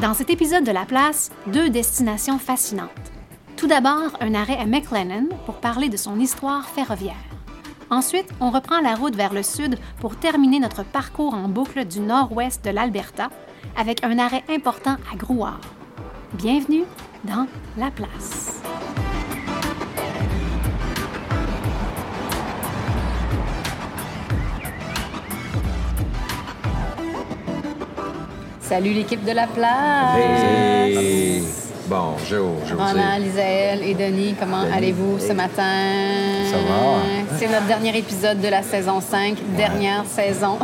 Dans cet épisode de La Place, deux destinations fascinantes. Tout d'abord, un arrêt à McLennan pour parler de son histoire ferroviaire. Ensuite, on reprend la route vers le sud pour terminer notre parcours en boucle du nord-ouest de l'Alberta avec un arrêt important à Grouard. Bienvenue dans La Place. Salut l'équipe de La Place! Hey! Bonjour, José. Ronan, Lisaël et Denis, comment allez-vous ce matin? Ça va? C'est notre dernier épisode de la saison 5, dernière saison.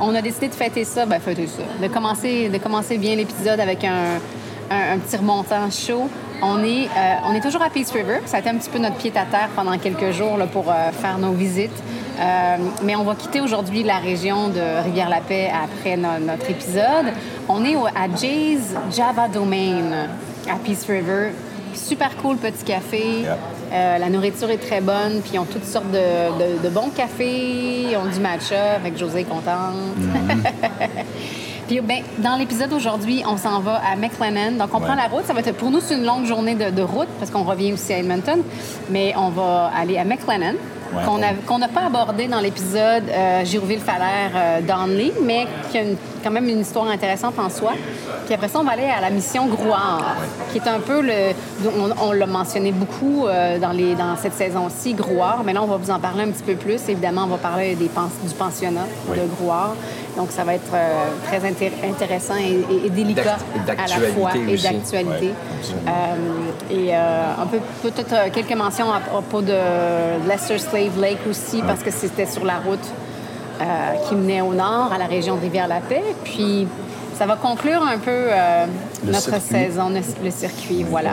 On a décidé de fêter ça, ben fêter ça, de commencer, de commencer bien l'épisode avec un, un- un petit remontant chaud. On est, euh, on est toujours à Peace River. Ça a été un petit peu notre pied à terre pendant quelques jours là, pour euh, faire nos visites. Euh, mais on va quitter aujourd'hui la région de Rivière-la-Paix après no- notre épisode. On est au- à Jay's Java Domain à Peace River. Super cool petit café. Euh, la nourriture est très bonne, puis ils ont toutes sortes de, de- de bons cafés, ils ont du matcha, avec José est contente. puis ben, dans l'épisode aujourd'hui, on s'en va à McLennan. Donc on Ouais. prend la route. Ça va être pour nous c'est une longue journée de, de route parce qu'on revient aussi à Edmonton, mais on va aller à McLennan. Ouais, qu'on n'a pas abordé dans l'épisode euh, Girouville-Falaire euh, Donley, mais qui a une- quand même une histoire intéressante en soi. Puis après ça, on va aller à la mission Grouard, qui est un peu le. On, on l'a mentionné beaucoup euh, dans, les, dans cette saison-ci, Grouard, mais là, on va vous en parler un petit peu plus. Évidemment, on va parler des pens- du pensionnat Oui. de Grouard. Donc, ça va être euh, très intér- intéressant et, et- et délicat à la fois et d'actualité. Ouais. Euh, et euh, un peu peut-être euh, quelques mentions à propos de Lester Slave Lake aussi, parce que c'était sur la route euh, qui menait au nord, à la région de Rivière-la-Paix. Puis ça va conclure un peu euh, notre circuit. saison, le, le circuit, voilà.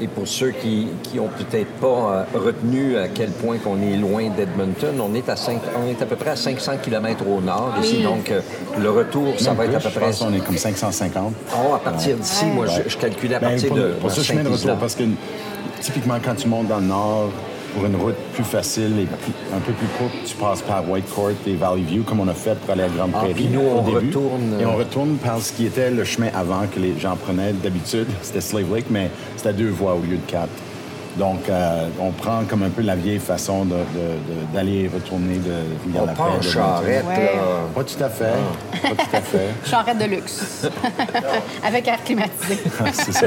Et pour ceux qui qui ont peut-être pas euh, retenu à quel point qu'on est loin d'Edmonton, on est à on est à peu près à 500 km au nord ici, Oui. donc euh, le retour, ça Même va être à peu je près. pense qu'on est comme 550. Oh, à partir d'ici, moi, je, je calculais à Ben, partir pour, de pour ce chemin de retour, parce que typiquement, quand tu montes dans le nord, pour une route plus facile et plus- un peu plus courte, tu passes par Whitecourt et Valley View, comme on a fait pour aller à Grande Ah, Prairie. puis nous, au on début. retourne, Et on euh, retourne par ce qui était le chemin avant que les gens prenaient d'habitude. C'était Slave Lake, mais c'était deux voies au lieu de quatre. Donc, euh, on prend comme un peu la vieille façon de- de- de- d'aller et retourner de On Rivière-la-Paix. part en de charrette, Ouais. là. Pas tout à fait. Pas tout à fait. Charrette de luxe, avec air climatisé. C'est ça.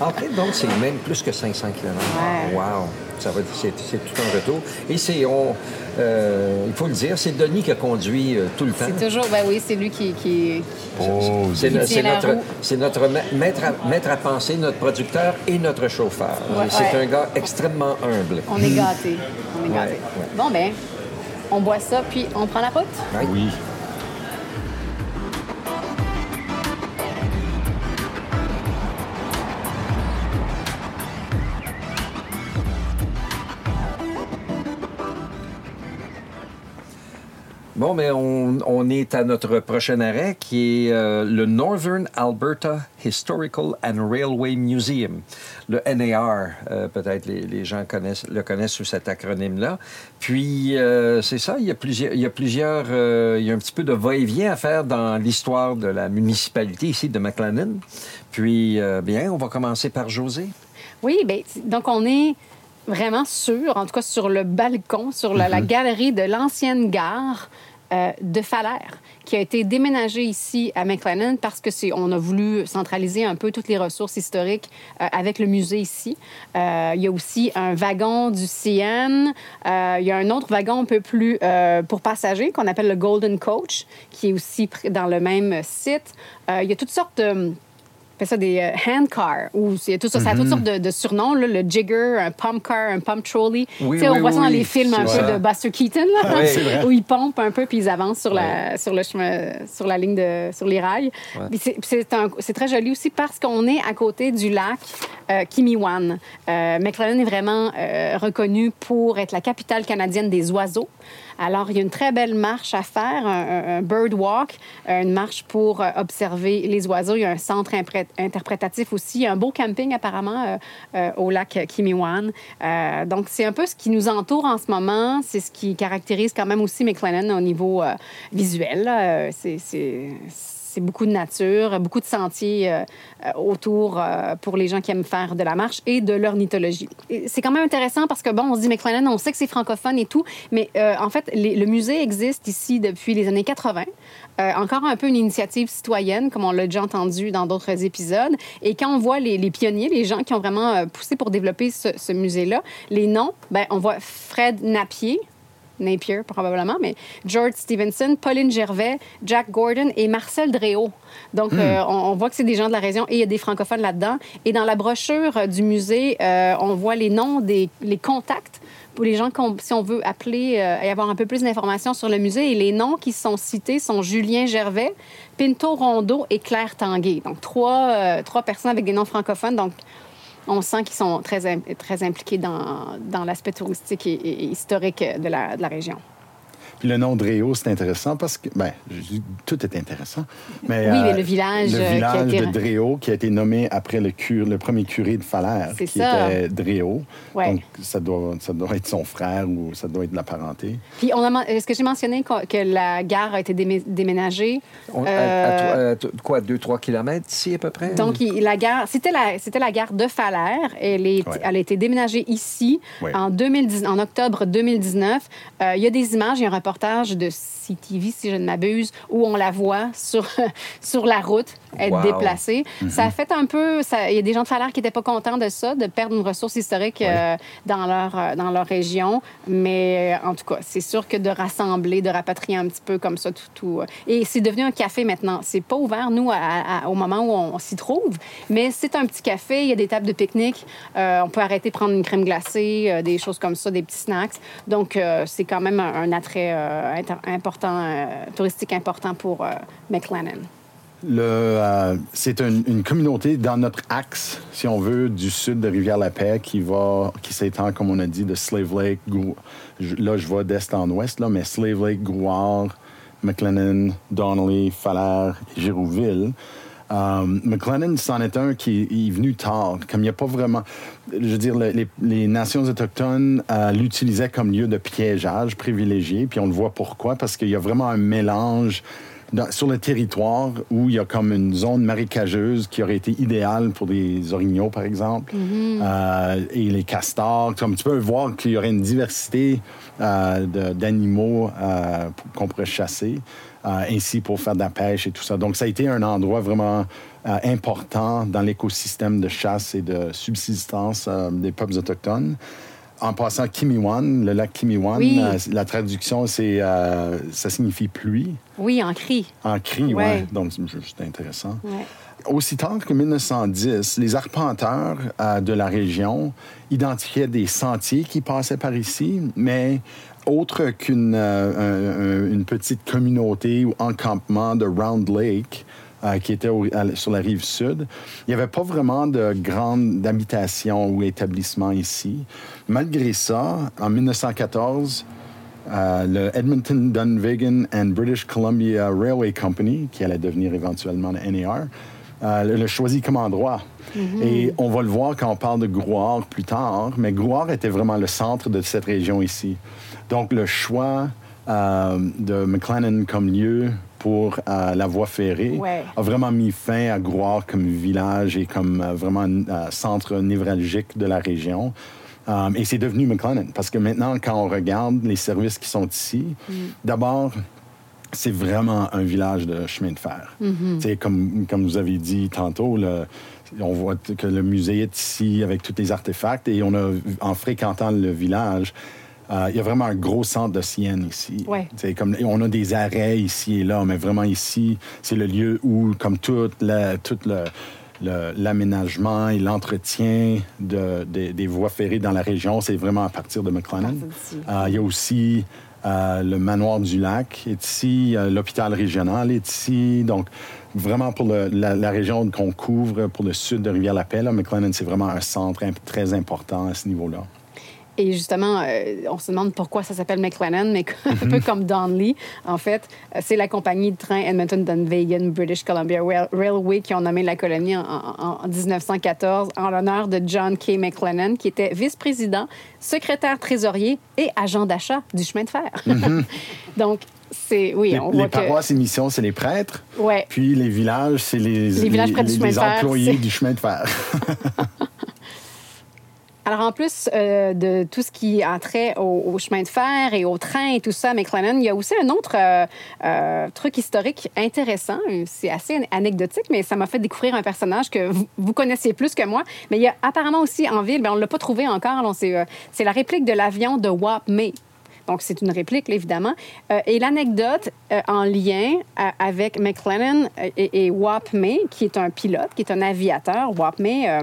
Après, donc, c'est même plus que 500 km. Ouais. Wow! Ça va, c'est, tout un retour. Et c'est, on, euh, il faut le dire, c'est Denis qui a conduit euh, tout le temps. C'est toujours, ben oui, c'est lui qui, qui, Oh, C'est, Qui notre, c'est notre ma- maître, à, maître à penser, notre producteur et notre chauffeur. Ouais, c'est ouais. un gars extrêmement humble. On est gâtés. On est gâtés. ouais. Bon, ben, on boit ça, puis on prend la route. Ouais. Oui. Bon, mais on, on est à notre prochain arrêt qui est euh, le Northern Alberta Historical and Railway Museum, le NAR. euh, Peut-être les, les gens connaissent, le connaissent sous cet acronyme-là. Puis, euh, c'est ça, il y a plusieurs, il y a, plusieurs il y a un petit peu de va-et-vient à faire dans l'histoire de la municipalité ici de McLennan. Puis, bien, on va commencer par José. Oui, ben, donc on est vraiment sur, en tout cas sur le balcon, sur la, la galerie de l'ancienne gare euh, de Falaire, qui a été déménagée ici à McLennan parce que c'est, on a voulu centraliser un peu toutes les ressources historiques euh, avec le musée ici. Euh, il y a aussi un wagon du CN. Il y a un autre wagon un peu plus pour passagers qu'on appelle le Golden Coach, qui est aussi dans le même site. Il y a toutes sortes de fait ça des euh, hand cars ou c'est tout ça ça a toutes sortes de, de surnoms là, le jigger un pump car un pump trolley. Oui, Tu sais, on oui, voit ça dans oui, les films un c'est peu de Buster Keaton là, Oui, c'est vrai. où ils pompent un peu puis ils avancent sur la sur le chemin sur la ligne de sur les rails. Puis c'est- c'est un- c'est très joli aussi parce qu'on est à côté du lac euh, Kimiwan euh, McLennan est vraiment euh, reconnu pour être la capitale canadienne des oiseaux alors, il y a une très belle marche à faire, un, bird walk, une marche pour euh, observer les oiseaux. Il y a un centre interprétatif aussi, un beau camping apparemment euh, euh, au lac Kimiwan. Donc, c'est un peu ce qui nous entoure en ce moment. C'est ce qui caractérise quand même aussi McLennan au niveau visuel. c'est- c'est beaucoup de nature, beaucoup de sentiers euh, euh, autour euh, pour les gens qui aiment faire de la marche et de l'ornithologie. C'est quand même intéressant parce que, bon, on se dit McLennan, on sait que c'est francophone et tout, mais en fait, le musée existe ici depuis les années 80. Euh, encore un peu une initiative citoyenne, comme on l'a déjà entendu dans d'autres épisodes. Et quand on voit les, pionniers, les gens qui ont vraiment poussé pour développer ce, ce musée-là, les noms, ben, on voit Fred Napier, Napier probablement, mais George Stevenson, Pauline Gervais, Jack Gordon et Marcel Dréau. Donc, euh, on, on voit que c'est des gens de la région et il y a des francophones là-dedans. Et dans la brochure euh, du musée, euh, on voit les noms des les contacts pour les gens, si on veut appeler euh, et avoir un peu plus d'informations sur le musée. Et les noms qui sont cités sont Julien Gervais, Pinto Rondeau et Claire Tanguay. Donc, trois, euh, trois personnes avec des noms francophones. Donc, on sent qu'ils sont très, très impliqués dans, l'aspect touristique et historique de la, de la région. Le nom de Réau, c'est intéressant parce que, ben, je tout est intéressant. Mais, Oui, mais le village, Le euh, qui a village été- de Dréau, qui a été nommé après le, cure, le premier curé de Falaire, C'est qui ça. était Dréau. Ouais. Donc, ça doit, ça doit être son frère ou ça doit être de la parenté. Puis, on a men- est-ce que j'ai mentionné que la gare a été démé- déménagée? On- à- Euh, à, à quoi, 2-3 kilomètres d'ici à peu près? Donc, il- la gare, c'était la, c'était la gare de Falaire. Elle, est, Ouais. elle a été déménagée ici Ouais. en, 2010, en octobre 2019. Euh, il y a des images, il y a un reportage de CTV, si je ne m'abuse, où on la voit sur, sur la route être Wow. déplacée. Ça a fait un peu... Il y a des gens de Falaire qui n'étaient pas contents de ça, de perdre une ressource historique euh, dans, leur, euh, dans leur région. Mais euh, en tout cas, c'est sûr que de rassembler, de rapatrier un petit peu comme ça, tout... tout et c'est devenu un café maintenant. C'est pas ouvert, nous, à- à- au moment où on, s'y trouve, mais c'est un petit café. Il y a des tables de pique-nique. Euh, on peut arrêter prendre une crème glacée, euh, des choses comme ça, des petits snacks. Donc, c'est quand même un, un attrait euh, important, euh, touristique important pour euh, McLennan. Le, c'est un- une communauté dans notre axe, si on veut, du sud de Rivière-la-Paix qui va, qui s'étend, comme on a dit, de Slave Lake. Là, je vais d'est en ouest, là, mais Slave Lake, Gouard, McLennan, Donnelly, Falaire, Girouville. Euh, McLennan, c'en est un qui est venu tard. Comme il n'y a pas vraiment. Je veux dire, le- les, les nations autochtones euh, l'utilisaient comme lieu de piégeage privilégié. Puis on le voit pourquoi. Parce qu'il y a vraiment un mélange dans- sur le territoire où il y a comme une zone marécageuse qui aurait été idéale pour des orignaux, par exemple, Euh, et les castors. Comme tu peux voir qu'il y aurait une diversité euh, d'animaux euh, qu'on pourrait chasser, ainsi pour faire de la pêche et tout ça. Donc, ça a été un endroit vraiment euh, important dans l'écosystème de chasse et de subsistance euh, des peuples autochtones. En passant, Kimiwan, le lac Kimiwan, Oui. euh, la traduction, c'est, euh, ça signifie pluie. Oui, en cri. En cri, Ouais. ouais. Donc, c'est intéressant. Ouais. Aussi tard que 1910, les arpenteurs euh, de la région identifiaient des sentiers qui passaient par ici, mais autre qu'une euh, une petite communauté ou encampement de Round Lake, euh, qui était au- à- sur la rive sud, il n'y avait pas vraiment de grandes habitations ou établissements ici. Malgré ça, en 1914, euh, le Edmonton, Dunvegan and British Columbia Railway Company, qui allait devenir éventuellement le NAR, euh, le- le choisit comme endroit. Et on va le voir quand on parle de Grouard plus tard, mais Grouard était vraiment le centre de cette région ici. Donc le choix euh, de McLennan comme lieu pour euh, la voie ferrée Ouais. a vraiment mis fin à Grouard comme village et comme euh, vraiment un centre névralgique de la région. Et c'est devenu McLennan parce que maintenant, quand on regarde les services qui sont ici, d'abord, c'est vraiment un village de chemin de fer. C'est Comme, comme vous avez dit tantôt, le- on voit que le musée est ici avec tous les artefacts et on a, en fréquentant le village, euh, il y a vraiment un gros centre de sienne ici. Ouais. Comme on a des arrêts ici et là, mais vraiment ici, c'est le lieu où, comme tout, la, tout le, le- l'aménagement et l'entretien de, de- des voies ferrées dans la région, c'est vraiment à partir de McLennan. Euh, il y a aussi euh, le manoir du lac est ici, euh, l'hôpital régional est ici. Donc, vraiment pour le- la, la région qu'on couvre pour le sud de Rivière-la-Paix, McLennan, c'est vraiment un centre imp- très important à ce niveau-là. Et justement, euh, on se demande pourquoi ça s'appelle McLennan, mais un peu comme Donley, en fait, euh, c'est la compagnie de train Edmonton-Dunvegan British Columbia Railway qui ont nommé la colonie en, en 1914 en l'honneur de John K. McLennan, qui était vice-président, secrétaire trésorier et agent d'achat du chemin de fer. Donc, c'est oui, Les, on les voit que paroisses et missions, c'est les prêtres. ouais. Puis les villages, c'est les, Les villages près du les- chemin les de fer, employés du chemin de fer. Alors, en plus euh, de tout ce qui a trait au, au chemin de fer et au train et tout ça McLennan, il y a aussi un autre euh, euh, truc historique intéressant. C'est assez anecdotique, mais ça m'a fait découvrir un personnage que vous, vous connaissiez plus que moi. Mais il y a apparemment aussi en ville, mais on ne l'a pas trouvé encore. C'est la réplique de l'avion de Wap May. Donc, c'est une réplique, évidemment. Et l'anecdote en lien avec McLennan et, et Wap May, qui est un pilote, qui est un aviateur, Wap May, euh,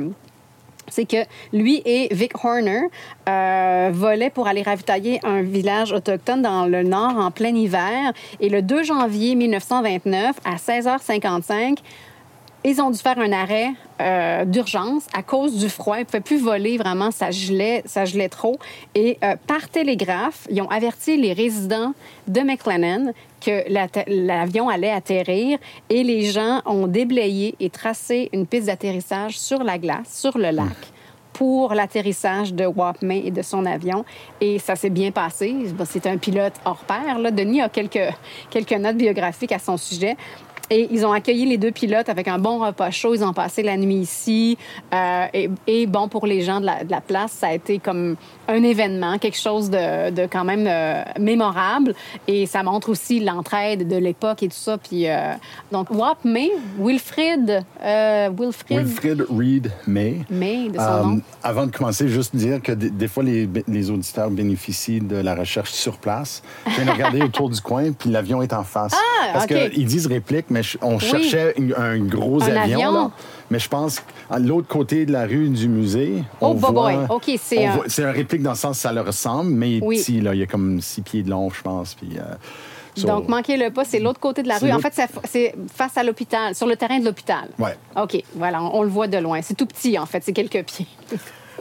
c'est que lui et Vic Horner euh, volaient pour aller ravitailler un village autochtone dans le nord en plein hiver. Et le 2 janvier 1929, à 16h55, ils ont dû faire un arrêt euh, d'urgence à cause du froid. Ils ne pouvaient plus voler vraiment, ça gelait, ça gelait trop. Et euh, par télégraphe, ils ont averti les résidents de McLennan que la- l'avion allait atterrir et les gens ont déblayé et tracé une piste d'atterrissage sur la glace, sur le lac. pour l'atterrissage de Wapmay et de son avion. Et ça s'est bien passé. C'est un pilote hors pair. Là. Denis a quelques, quelques notes biographiques à son sujet. Et ils ont accueilli les deux pilotes avec un bon repas chaud. Ils ont passé la nuit ici. Euh, et, et bon, pour les gens de la, de la place, ça a été comme un événement, quelque chose de, de quand même euh, mémorable. Et ça montre aussi l'entraide de l'époque et tout ça. Puis, euh, donc, Wap May, Wilfrid, Wilfrid, Wilfrid Reed May. May, de son nom. avant de commencer, juste dire que des, des fois, les, les auditeurs bénéficient de la recherche sur place. Je viens de regarder autour du coin, puis l'avion est en face. Ah, Parce qu'ils disent réplique, mais on cherchait une- un gros Un avion. avion. là. Mais je pense à l'autre côté de la rue du musée, Oh, on boy, voit... boy. OK, c'est un- voit- C'est un réplique dans le sens ça leur ressemble, mais Oui. petit. Là. Il y a comme six pieds de long, je pense. Puis, euh, Donc, manquez-le pas, c'est l'autre côté de la rue. En fait, c'est- face à l'hôpital, sur le terrain de l'hôpital. Ouais. OK, voilà, on, on le voit de loin. C'est tout petit, en fait, c'est quelques pieds.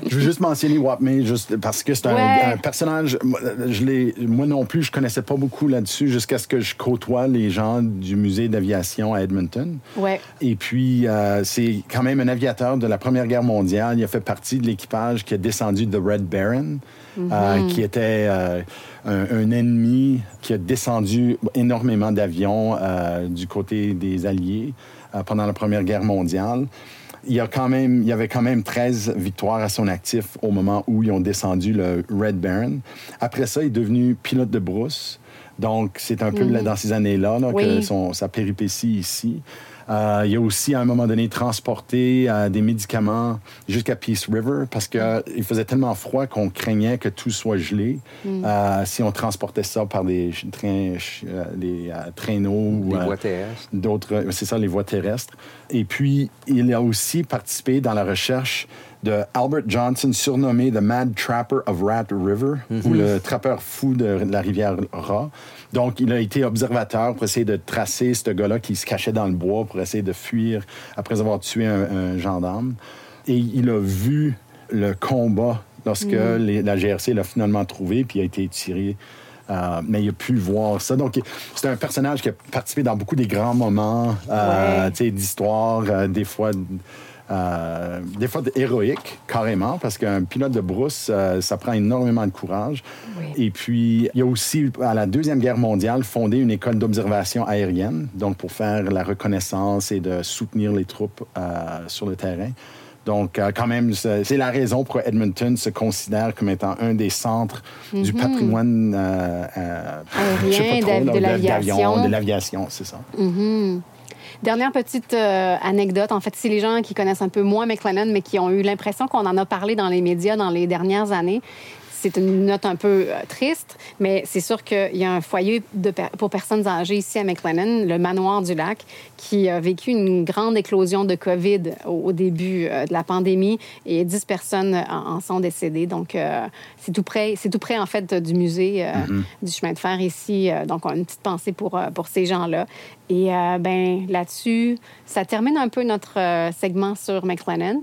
Je veux juste mentionner Wapmay, juste parce que c'est un, Ouais. un personnage. moi, Je l'ai, moi non plus, je connaissais pas beaucoup là-dessus jusqu'à ce que je côtoie les gens du musée d'aviation à Edmonton. Ouais. Et puis, euh, c'est quand même un aviateur de la Première Guerre mondiale. Il a fait partie de l'équipage qui a descendu de Red Baron, euh, qui était euh, un, un ennemi qui a descendu énormément d'avions du côté des Alliés pendant la Première Guerre mondiale. Il y, a quand même, il y avait quand même 13 victoires à son actif au moment où ils ont descendu le Red Baron. Après ça, il est devenu pilote de brousse. Donc, c'est un peu là- dans ces années-là là, que son, sa péripétie ici. Euh, il a aussi, à un moment donné, transporté euh, des médicaments jusqu'à Peace River parce qu'il faisait tellement froid qu'on craignait que tout soit gelé euh, si on transportait ça par des trains, euh, des traîneaux ou Les voies terrestres. d'autres, c'est ça, les voies terrestres. Et puis, il a aussi participé dans la recherche de Albert Johnson, surnommé The Mad Trapper of Rat River, ou le trappeur fou de la rivière Rat. Donc, il a été observateur pour essayer de tracer ce gars-là qui se cachait dans le bois pour essayer de fuir après avoir tué un, un gendarme. Et il a vu le combat lorsque les- la GRC l'a finalement trouvé, puis il a été tiré euh, mais il a pu voir ça. Donc, c'est un personnage qui a participé dans beaucoup des grands moments euh, Ouais. d'histoire, euh, des fois. Euh, des fois héroïques, carrément, parce qu'un pilote de brousse, euh, ça prend énormément de courage. Oui. Et puis, il a aussi, à la Deuxième Guerre mondiale, fondé une école d'observation aérienne, donc pour faire la reconnaissance et de soutenir les troupes euh, sur le terrain. Donc, euh, quand même, c'est la raison pour Edmonton se considère comme étant un des centres du patrimoine euh, euh, Aérien, de d'avion, l'aviation. De l'aviation, c'est ça. Dernière petite euh, anecdote. En fait, c'est les gens qui connaissent un peu moins McLennan, mais qui ont eu l'impression qu'on en a parlé dans les médias dans les dernières années. C'est une note un peu euh, triste, mais c'est sûr qu'il y a un foyer de pour personnes âgées ici à McLennan, le Manoir du Lac, qui a vécu une grande éclosion de COVID au, au début euh, de la pandémie et 10 personnes en, en sont décédées. Donc, euh, c'est tout près, c'est tout près, en fait, du musée euh, du chemin de fer ici. Euh, donc, on a une petite pensée pour, euh, pour ces gens-là. Et euh, ben là-dessus, ça termine un peu notre euh, segment sur McLennan.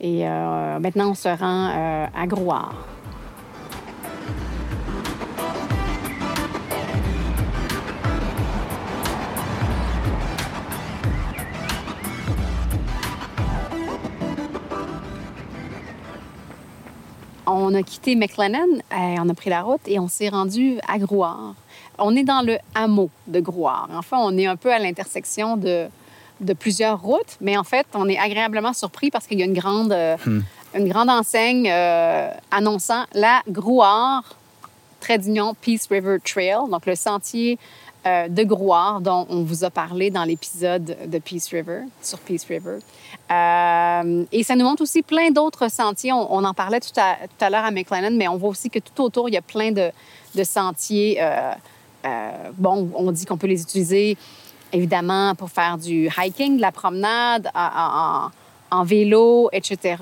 Et euh, maintenant, on se rend euh, à Grouard. On a quitté McLennan, on a pris la route et on s'est rendu à Grouard. On est dans le hameau de Grouard. Enfin, on est un peu à l'intersection de, de plusieurs routes, mais en fait, on est agréablement surpris parce qu'il y a une grande, hmm. une grande enseigne annonçant la Grouard d'Union Peace River Trail, donc le sentier euh, de Grouard dont on vous a parlé dans l'épisode de Peace River, sur Peace River. Euh, et ça nous montre aussi plein d'autres sentiers. On, en parlait tout à, tout à l'heure à McLennan, mais on voit aussi que tout autour, il y a plein de, de sentiers. Euh, bon, on dit qu'on peut les utiliser évidemment pour faire du hiking, de la promenade, en, en vélo, etc.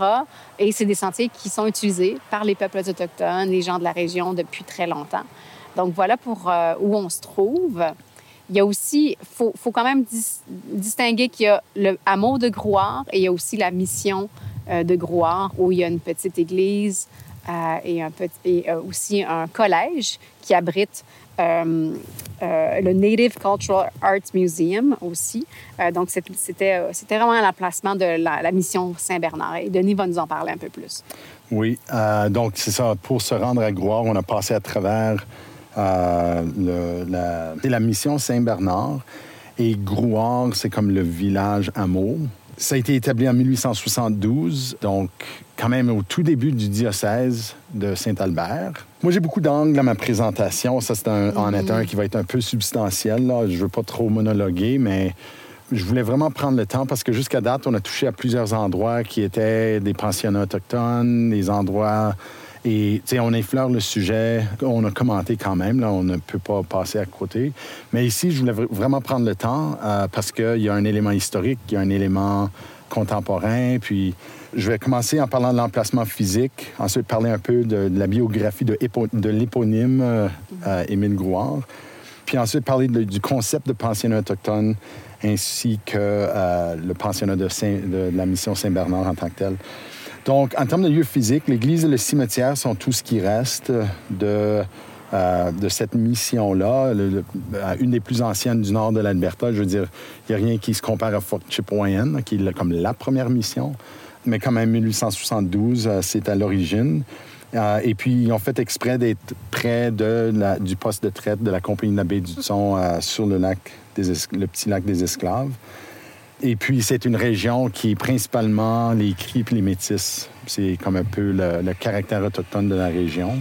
Et c'est des sentiers qui sont utilisés par les peuples autochtones, les gens de la région depuis très longtemps. Donc voilà pour euh, où on se trouve. Il y a aussi, faut, faut, quand même distinguer qu'il y a le hameau de Grouard et il y a aussi la mission euh, de Grouard où il y a une petite église euh, et, un petit, et aussi un collège qui abrite le Native Cultural Arts Museum aussi. Donc, c'était vraiment l'emplacement de la, mission Saint-Bernard. Et Denis va nous en parler un peu plus. Oui, donc c'est ça. Pour se rendre à Grouard, on a passé à travers le, la, la mission Saint-Bernard. Et Grouard, c'est comme le village hameau. Ça a été établi en 1872, donc quand même au tout début du diocèse de Saint-Albert. Moi, j'ai beaucoup d'angles à ma présentation. Ça, c'est un, en est un qui va être un peu substantiel. Là. Je veux pas trop monologuer, mais je voulais vraiment prendre le temps parce que jusqu'à date, on a touché à plusieurs endroits qui étaient des pensionnats autochtones, des endroits... Et, on effleure le sujet, on a commenté quand même, là, on ne peut pas passer à côté. Mais ici, je voulais vraiment prendre le temps euh, parce qu'il y a un élément historique, il y a un élément contemporain, puis je vais commencer en parlant de l'emplacement physique, ensuite parler un peu de, la biographie de, l'éponyme euh, euh, Émile Grouard, puis ensuite parler du concept de pensionnat autochtone ainsi que euh, le pensionnat de, de, la mission Saint-Bernard en tant que tel. Donc, en termes de lieux physiques, l'église et le cimetière sont tout ce qui reste de, de cette mission-là, une des plus anciennes du nord de l'Alberta. Je veux dire, il n'y a rien qui se compare à Fort Chipewyan, qui est comme la première mission mais quand même 1872, euh, c'est à l'origine. Euh, et puis, ils ont fait exprès d'être près du poste de traite de la compagnie de la baie du Thon euh, sur le, le petit lac des Esclaves. Et puis, c'est une région qui est principalement les Cris et les Métis. C'est comme un peu le, caractère autochtone de la région.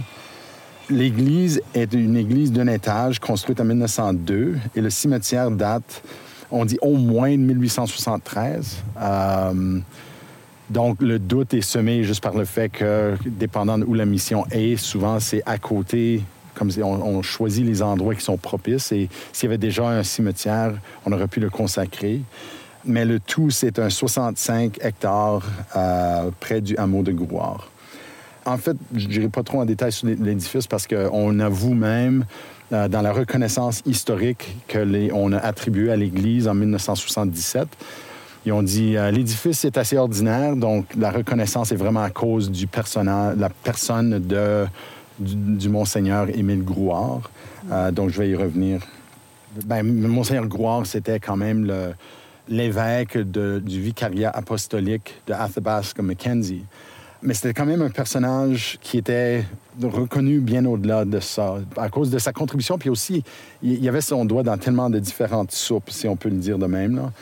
L'église est une église d'un étage construite en 1902 et le cimetière date, on dit au moins de 1873. Euh, donc, le doute est semé juste par le fait que, dépendant où la mission est, souvent c'est à côté, comme on, on, choisit les endroits qui sont propices. Et s'il y avait déjà un cimetière, on aurait pu le consacrer. Mais le tout, c'est un 65 hectares euh, près du hameau de Grouard. En fait, je n'irai pas trop en détail sur l'édifice parce qu'on avoue même euh, dans la reconnaissance historique qu'on a attribuée à l'Église en 1977 ils ont dit euh, l'édifice est assez ordinaire, donc la reconnaissance est vraiment à cause du personnage, la personne de, du, monseigneur Émile Grouard. Donc je vais y revenir. Ben, monseigneur Grouard, c'était quand même l'évêque du vicariat apostolique de Athabasca Mackenzie. Mais c'était quand même un personnage qui était reconnu bien au-delà de ça, à cause de sa contribution. Puis aussi, il y avait son doigt dans tellement de différentes soupes, si on peut le dire de même. Là.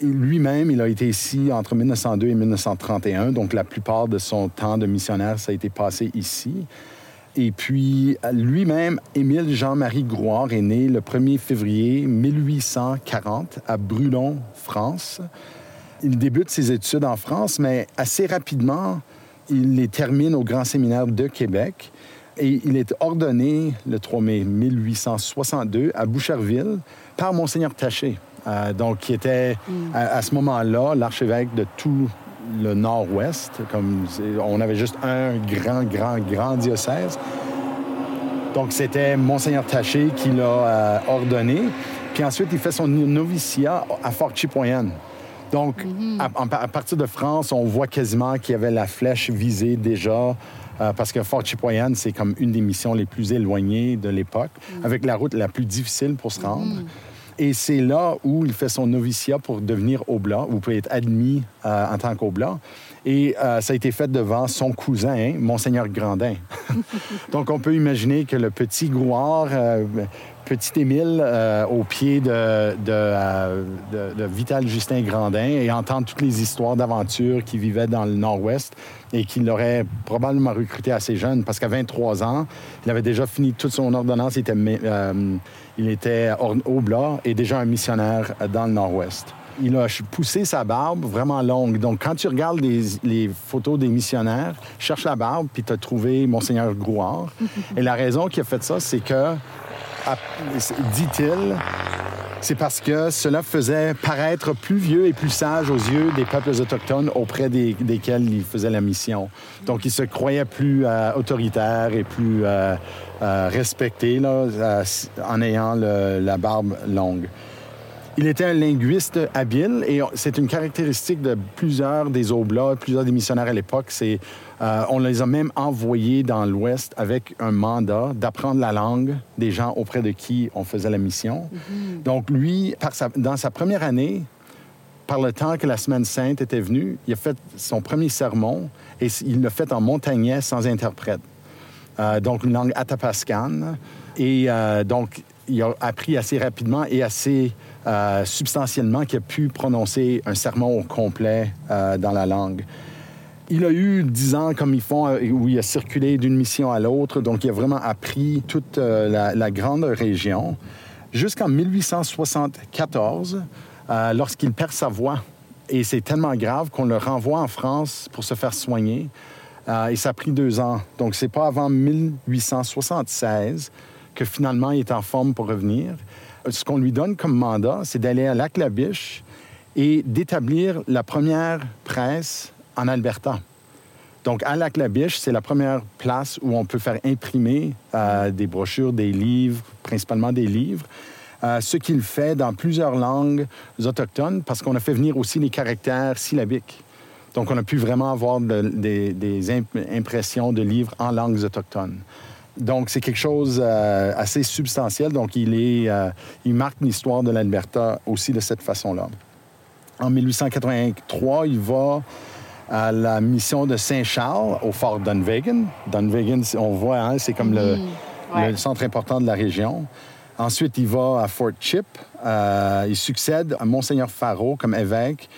Lui-même, il a été ici entre 1902 et 1931, donc la plupart de son temps de missionnaire, ça a été passé ici. Et puis, lui-même, Émile Jean-Marie Grouard est né le 1er février 1840 à Brulon, France. Il débute ses études en France, mais assez rapidement, il les termine au Grand Séminaire de Québec. Et il est ordonné le 3 mai 1862 à Boucherville par Monseigneur Taché. Euh, donc, qui était à, ce moment-là l'archevêque de tout le nord-ouest. Comme on avait juste un grand, grand, grand diocèse. Donc, c'était Monseigneur Taché qui l'a euh, ordonné. Puis ensuite, il fait son noviciat à Fort Chipoyan. Donc, mhm. à, partir de France, on voit quasiment qu'il y avait la flèche visée déjà. Euh, parce que Fort Chipoyan, c'est comme une des missions les plus éloignées de l'époque, mhm. avec la route la plus difficile pour se rendre. Mhm. Et c'est là où il fait son noviciat pour devenir oblat, ou peut être admis euh, en tant qu'oblat. Et euh, ça a été fait devant son cousin, hein, Monseigneur Grandin. Donc, on peut imaginer que le petit Grouard, euh, petit Émile, au pied de, Vital Justin Grandin, et entendre toutes les histoires d'aventure qui vivaient dans le Nord-Ouest et qu'il l'aurait probablement recruté assez jeune, parce qu'à 23 ans, il avait déjà fini toute son ordonnance, il était oblat et déjà un missionnaire dans le Nord-Ouest. Il a poussé sa barbe vraiment longue. Donc, quand tu regardes les, les photos des missionnaires, cherche la barbe, puis tu as trouvé Monseigneur Grouard. Et la raison qu'il a fait ça, c'est que, dit-il, c'est parce que cela faisait paraître plus vieux et plus sage aux yeux des peuples autochtones auprès des- desquels il faisait la mission. Donc, il se croyait plus euh, autoritaire et plus euh, euh, respecté en ayant la barbe longue. Il était un linguiste habile et c'est une caractéristique de plusieurs des oblats, plusieurs des missionnaires à l'époque. C'est, euh, on les a même envoyés dans l'Ouest avec un mandat d'apprendre la langue des gens auprès de qui on faisait la mission. Donc lui, par sa- dans sa première année, par le temps que la Semaine sainte était venue, il a fait son premier sermon et il l'a fait en montagnais sans interprète. Euh, donc une langue atapascane. Et euh, donc, il a appris assez rapidement et assez euh, substantiellement qu'il a pu prononcer un sermon au complet euh, dans la langue. Il a eu dix ans comme ils font, euh, où il a circulé d'une mission à l'autre, donc il a vraiment appris toute la, la grande région, jusqu'en 1874, euh, lorsqu'il perd sa voix. Et c'est tellement grave qu'on le renvoie en France pour se faire soigner. Et ça a pris deux ans. Donc, c'est pas avant 1876 que finalement il est en forme pour revenir. Euh, Ce qu'on lui donne comme mandat, c'est d'aller à Lac-la-Biche et d'établir la première presse en Alberta. Donc, à Lac-la-Biche, c'est la première place où on peut faire imprimer euh, des brochures, des livres, principalement des livres. Euh, ce qu'il fait dans plusieurs langues autochtones, parce qu'on a fait venir aussi les caractères syllabiques. Donc, on a pu vraiment avoir de- des, des imp- impressions de livres en langues autochtones. Donc, c'est quelque chose euh, assez substantiel. Donc, il, est, euh, il marque l'histoire de l'Alberta aussi de cette façon-là. En 1883, il va à la mission de Saint-Charles au fort Dunvegan. Dunvegan, on voit, hein, c'est comme le, Ouais. le centre important de la région. Ensuite, il va à Fort Chip. Euh, il succède à Monseigneur Faro comme évêque.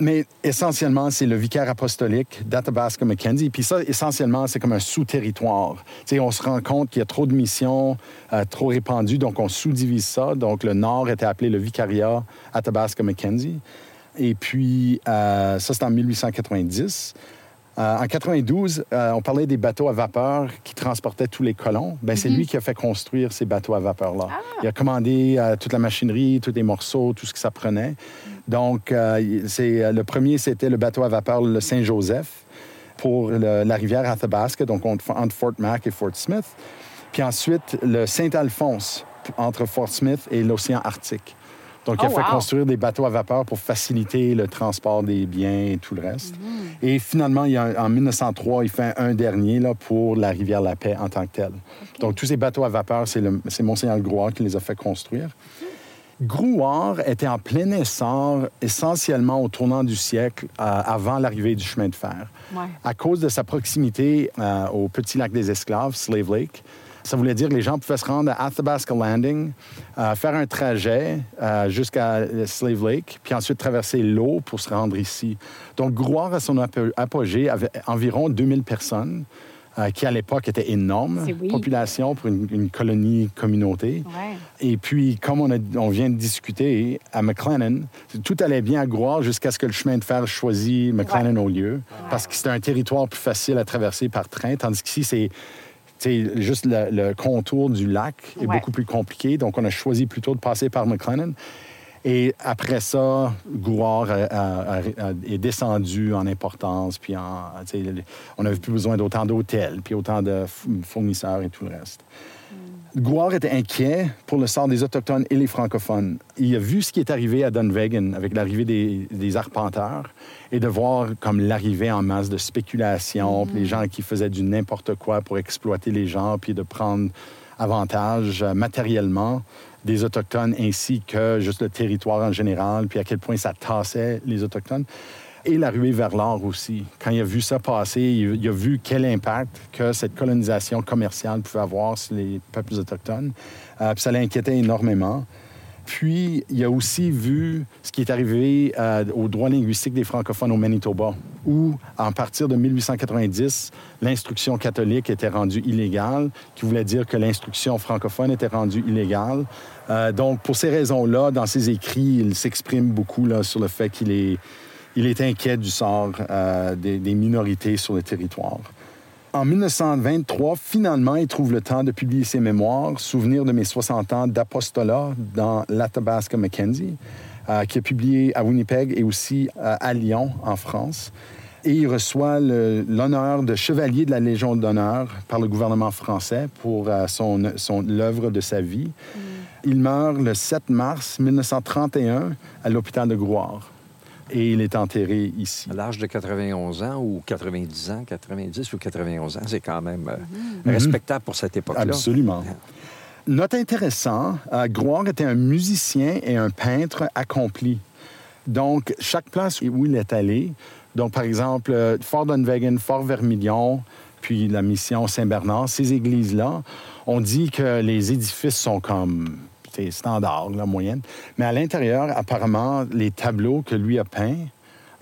Mais essentiellement, c'est le vicaire apostolique d'Athabasca Mackenzie. Puis ça, essentiellement, c'est comme un sous-territoire. On se rend compte qu'il y a trop de missions, euh, trop répandues, donc on sous-divise ça. Donc le nord était appelé le vicariat Athabasca Mackenzie. Et puis, euh, ça, c'est en 1890. Euh, en 92, euh, on parlait des bateaux à vapeur qui transportaient tous les colons. Ben, c'est lui qui a fait construire ces bateaux à vapeur-là. Il a commandé euh, toute la machinerie, tous les morceaux, tout ce que ça prenait. Donc, c'est, le premier, c'était le bateau à vapeur, le Saint-Joseph, pour le- la rivière Athabasca, donc entre, entre Fort Mac et Fort Smith. Puis ensuite, le Saint-Alphonse, entre Fort Smith et l'océan Arctique. Donc, il a Oh, fait wow. construire des bateaux à vapeur pour faciliter le transport des biens et tout le reste. Et finalement, il y a, en 1903, il fait un dernier là, pour la rivière La Paix en tant que telle. Donc, tous ces bateaux à vapeur, c'est, Monseigneur Grouard qui les a fait construire. Grouard était en plein essor essentiellement au tournant du siècle, euh, avant l'arrivée du chemin de fer. Ouais. À cause de sa proximité euh, au petit lac des Esclaves, Slave Lake, ça voulait dire que les gens pouvaient se rendre à Athabasca Landing, euh, faire un trajet euh, jusqu'à euh, Slave Lake, puis ensuite traverser l'eau pour se rendre ici. Donc, Grouard, à son apo- apogée, avait environ 2000 personnes, euh, qui à l'époque était énorme oui. population pour une, une colonie communauté. Ouais. Et puis, comme on, a- on vient de discuter, à McLennan, tout allait bien à Grouard jusqu'à ce que le chemin de fer choisit McLennan au lieu, parce que c'était un territoire plus facile à traverser par train, tandis qu'ici, c'est juste le, le contour du lac est Ouais. beaucoup plus compliqué. Donc, on a choisi plutôt de passer par McLennan. Et après ça, Gouard a- a- a- a- est descendu en importance, puis en, on n'avait plus besoin d'autant d'hôtels, puis autant de fournisseurs et tout le reste. Gouard était inquiet pour le sort des Autochtones et les francophones. Il a vu ce qui est arrivé à Dunvegan avec l'arrivée des, des arpenteurs et de voir comme l'arrivée en masse de spéculation, les gens qui faisaient du n'importe quoi pour exploiter les gens, puis de prendre avantage euh, matériellement des Autochtones ainsi que juste le territoire en général, puis à quel point ça tassait les Autochtones. Et la ruée vers l'or aussi. Quand il a vu ça passer, il a vu quel impact que cette colonisation commerciale pouvait avoir sur les peuples autochtones. Euh, puis ça l'inquiétait énormément. Puis, il a aussi vu ce qui est arrivé euh, au droit linguistique des francophones au Manitoba, où, à partir de 1890, l'instruction catholique était rendue illégale, qui voulait dire que l'instruction francophone était rendue illégale. Euh, donc, pour ces raisons-là, dans ses écrits, il s'exprime beaucoup sur le fait qu'il est, il est inquiet du sort euh, des, des minorités sur le territoire. En 1923, finalement, il trouve le temps de publier ses mémoires, Souvenir de mes 60 ans d'apostolat dans l'Athabasca Mackenzie, euh, qui est publié à Winnipeg et aussi euh, à Lyon, en France. Et il reçoit l'honneur de chevalier de la Légion d'honneur par le gouvernement français pour son, son l'œuvre de sa vie. Mm. Il meurt le 7 mars 1931 à l'hôpital de Grouard et il est enterré ici. À l'âge de 91 ans ou 90 ans, 90 ou 91 ans, c'est quand même euh, mhm. respectable pour cette époque-là. Absolument. Note intéressant, euh, était un musicien et un peintre accompli. Donc, chaque place où il est allé, donc par exemple, euh, Fort Fort Vermilion, puis la mission Saint-Bernard, ces églises-là, on dit que les édifices sont comme standard, la moyenne. Mais à l'intérieur, apparemment, les tableaux que lui a peints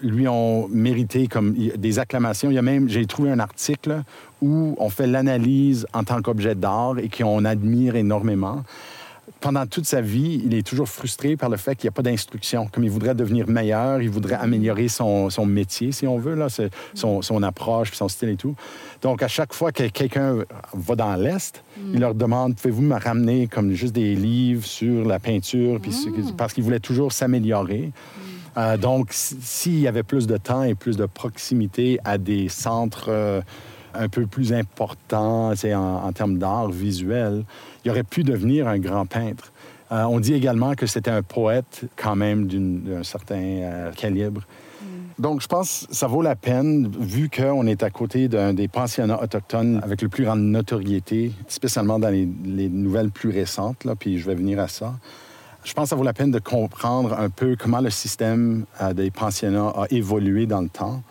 lui ont mérité comme des acclamations. Il y a même, j'ai trouvé un article où on fait l'analyse en tant qu'objet d'art et qu'on admire énormément pendant toute sa vie, il est toujours frustré par le fait qu'il n'y a pas d'instruction. Comme il voudrait devenir meilleur, il voudrait améliorer son, son métier, si on veut, là, son, son approche, son style et tout. Donc, à chaque fois que quelqu'un va dans l'Est, il leur demande, pouvez-vous me ramener comme juste des livres sur la peinture, puis parce qu'il voulait toujours s'améliorer. Euh, donc, s'il y avait plus de temps et plus de proximité à des centres... Euh, un peu plus important en, en termes d'art visuel, il aurait pu devenir un grand peintre. Euh, on dit également que c'était un poète quand même d'un certain euh, calibre. Mm. Donc, je pense que ça vaut la peine, vu qu'on est à côté d'un des pensionnats autochtones avec le plus grande notoriété, spécialement dans les, nouvelles plus récentes, là, puis je vais venir à ça. Je pense que ça vaut la peine de comprendre un peu comment le système euh, des pensionnats a évolué dans le temps.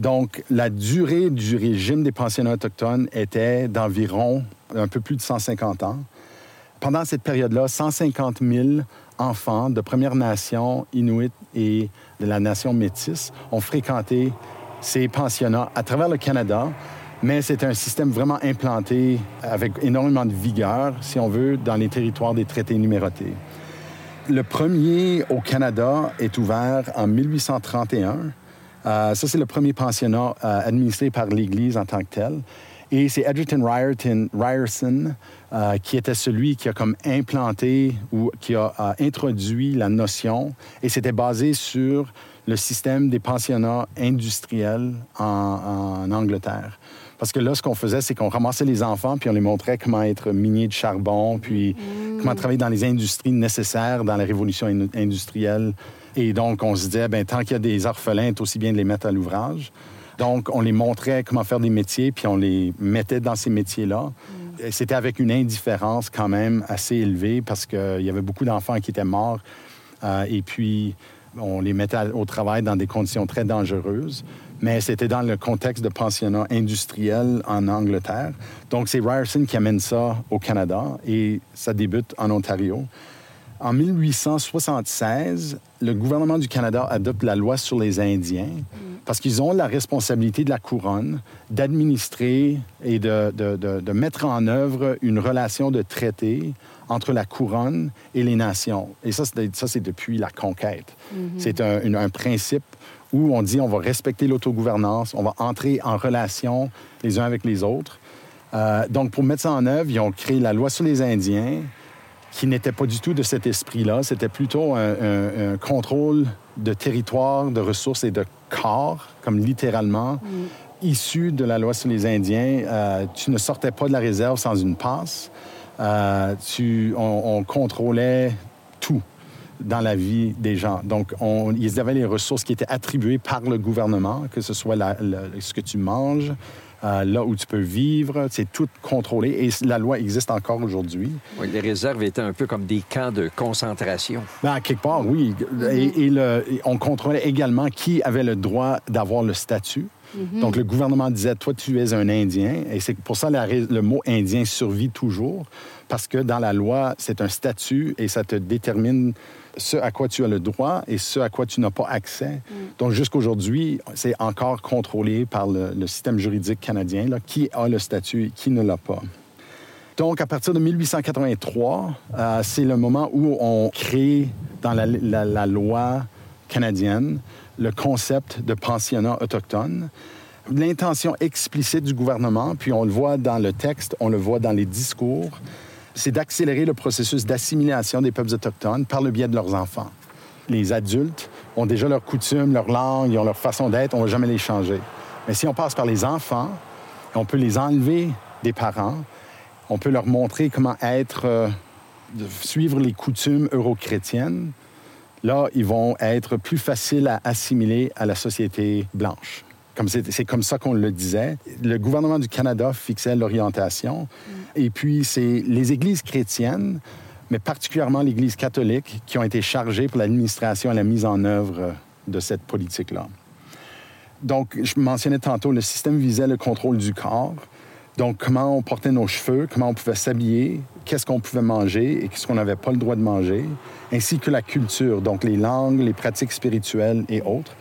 Donc, la durée du régime des pensionnats autochtones était d'environ un peu plus de 150 ans. Pendant cette période-là, 150 000 enfants de Première Nation, Inuit et de la nation métisse ont fréquenté ces pensionnats à travers le Canada, mais c'est un système vraiment implanté avec énormément de vigueur, si on veut, dans les territoires des traités numérotés. Le premier au Canada est ouvert en 1831 euh, ça, c'est le premier pensionnat euh, administré par l'Église en tant que tel. Et c'est Edgerton Ryerson, euh, qui était celui qui a comme implanté ou qui a, introduit la notion. Et c'était basé sur le système des pensionnats industriels en, Angleterre. Parce que là, ce qu'on faisait, c'est qu'on ramassait les enfants, puis on les montrait comment être minier de charbon, puis mm. comment travailler dans les industries nécessaires dans la révolution industrielle et donc, on se disait, ben, tant qu'il y a des orphelins, c'est aussi bien de les mettre à l'ouvrage. Donc, on les montrait comment faire des métiers, puis on les mettait dans ces métiers-là. Mm. C'était avec une indifférence quand même assez élevée parce qu'il y avait beaucoup d'enfants qui étaient morts. Euh, et puis, on les mettait au travail dans des conditions très dangereuses. Mais c'était dans le contexte de pensionnat industriel en Angleterre. Donc, c'est Ryerson qui amène ça au Canada et ça débute en Ontario. En 1876, le gouvernement du Canada adopte la loi sur les Indiens parce qu'ils ont la responsabilité de la couronne d'administrer et de, mettre en œuvre une relation de traité entre la couronne et les nations. Et ça, c'est depuis la conquête. Mm-hmm. C'est un, principe où on dit on va respecter l'autogouvernance, on va entrer en relation les uns avec les autres. Euh, donc, pour mettre ça en œuvre, ils ont créé la loi sur les Indiens, qui n'était pas du tout de cet esprit-là. C'était plutôt un, contrôle de territoire, de ressources et de corps, comme littéralement. Mm. Issu de la loi sur les Indiens, euh, tu ne sortais pas de la réserve sans une passe. Euh, tu, on, contrôlait tout dans la vie des gens. Donc, on, ils avaient les ressources qui étaient attribuées par le gouvernement, que ce soit ce que tu manges, euh, là où tu peux vivre. C'est tout contrôlé et la loi existe encore aujourd'hui. Oui, les réserves étaient un peu comme des camps de concentration. Ben, à quelque part, oui. Et, et le- et on contrôlait également qui avait le droit d'avoir le statut. Donc, le gouvernement disait, toi, tu es un Indien. Et c'est pour ça rais- le mot Indien survit toujours, parce que dans la loi, c'est un statut et ça te détermine ce à quoi tu as le droit et ce à quoi tu n'as pas accès. Donc, jusqu'aujourd'hui, c'est encore contrôlé par le, le système juridique canadien, là, qui a le statut et qui ne l'a pas. Donc, à partir de 1883, euh, c'est le moment où on crée dans la, la- la loi canadienne le concept de pensionnat autochtone. L'intention explicite du gouvernement, puis on le voit dans le texte, on le voit dans les discours, c'est d'accélérer le processus d'assimilation des peuples autochtones par le biais de leurs enfants. Les adultes ont déjà leurs coutumes, leur langue, ils ont leur façon d'être, on ne va jamais les changer. Mais si on passe par les enfants, on peut les enlever des parents, on peut leur montrer comment être, euh, suivre les coutumes euro-chrétiennes. Là, ils vont être plus faciles à assimiler à la société blanche. C'est comme ça qu'on le disait. Le gouvernement du Canada fixait l'orientation. Et puis, c'est les églises chrétiennes, mais particulièrement l'Église catholique, qui ont été chargées pour l'administration et la mise en œuvre de cette politique-là. Donc, je mentionnais tantôt, le système visait le contrôle du corps. Donc, comment on portait nos cheveux, comment on pouvait s'habiller, qu'est-ce qu'on pouvait manger et qu'est-ce qu'on n'avait pas le droit de manger, ainsi que la culture, donc les langues, les pratiques spirituelles et autres.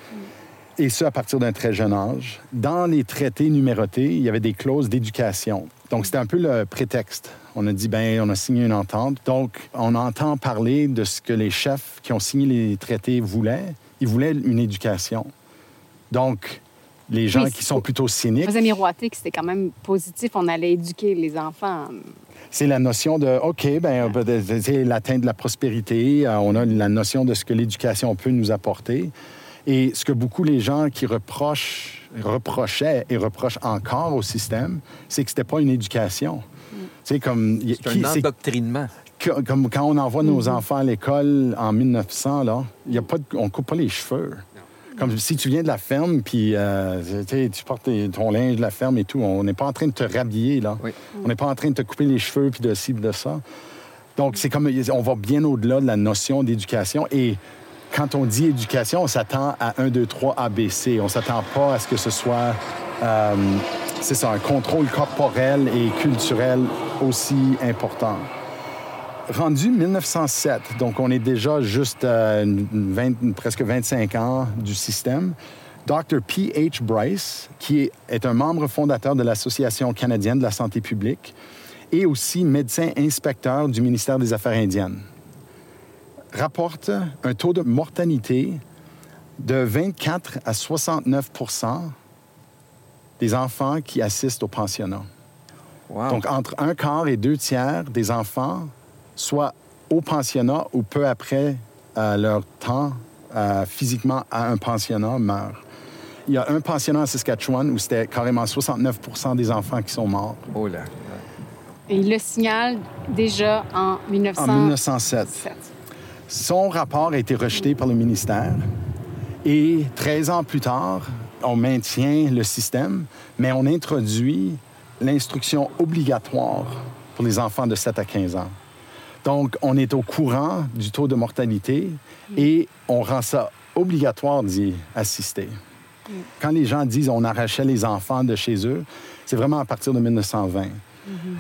Et ce, à partir d'un très jeune âge. Dans les traités numérotés, il y avait des clauses d'éducation. Donc, c'était un peu le prétexte. On a dit, ben, on a signé une entente. Donc, on entend parler de ce que les chefs qui ont signé les traités voulaient. Ils voulaient une éducation. Donc, les gens Oui, qui sont plutôt cyniques, faisait miroiter que c'était quand même positif. On allait éduquer les enfants. c'est la notion de, OK, ben, peut-être, c'est l'atteinte de la prospérité. Euh, On a la notion de ce que l'éducation peut nous apporter. Et ce que beaucoup les gens qui reprochent, reprochaient et reprochent encore au système, c'est que c'était pas une éducation. C'est comme, C'est un endoctrinement. que- comme quand on envoie nos enfants à l'école en 1900, là, y a pas de- on coupe pas les cheveux. Comme si tu viens de la ferme, puis euh, tu portes tes- ton linge de la ferme et tout. On n'est pas en train de te rhabiller, là. Oui. On n'est pas en train de te couper les cheveux, puis de ci, de ça. Donc, c'est comme, on va bien au-delà de la notion d'éducation. Et quand on dit éducation, on s'attend à 1, 2, 3, ABC. On s'attend pas à ce que ce soit, euh, c'est ça, un contrôle corporel et culturel aussi important. Rendu 1907, donc on est déjà juste vingt- presque 25 ans du système, Dr. P.H. Bryce, qui est un membre fondateur de l'Association canadienne de la santé publique et aussi médecin inspecteur du ministère des Affaires indiennes, rapporte un taux de mortalité de 24 à 69% des enfants qui assistent au pensionnat. Wow. Donc, entre un quart et deux tiers des enfants, soit au pensionnat ou peu après euh, leur temps euh, physiquement à un pensionnat, meurent. Il y a un pensionnat à Saskatchewan où c'était carrément 69% des enfants qui sont morts Oh là. Et il le signale déjà en 1907. en 1907. Son rapport a été rejeté par le ministère et 13 ans plus tard, on maintient le système, mais on introduit l'instruction obligatoire pour les enfants de 7 à 15 ans. Donc, on est au courant du taux de mortalité et on rend ça obligatoire d'y assister. Quand les gens disent on arrachait les enfants de chez eux, c'est vraiment à partir de 1920.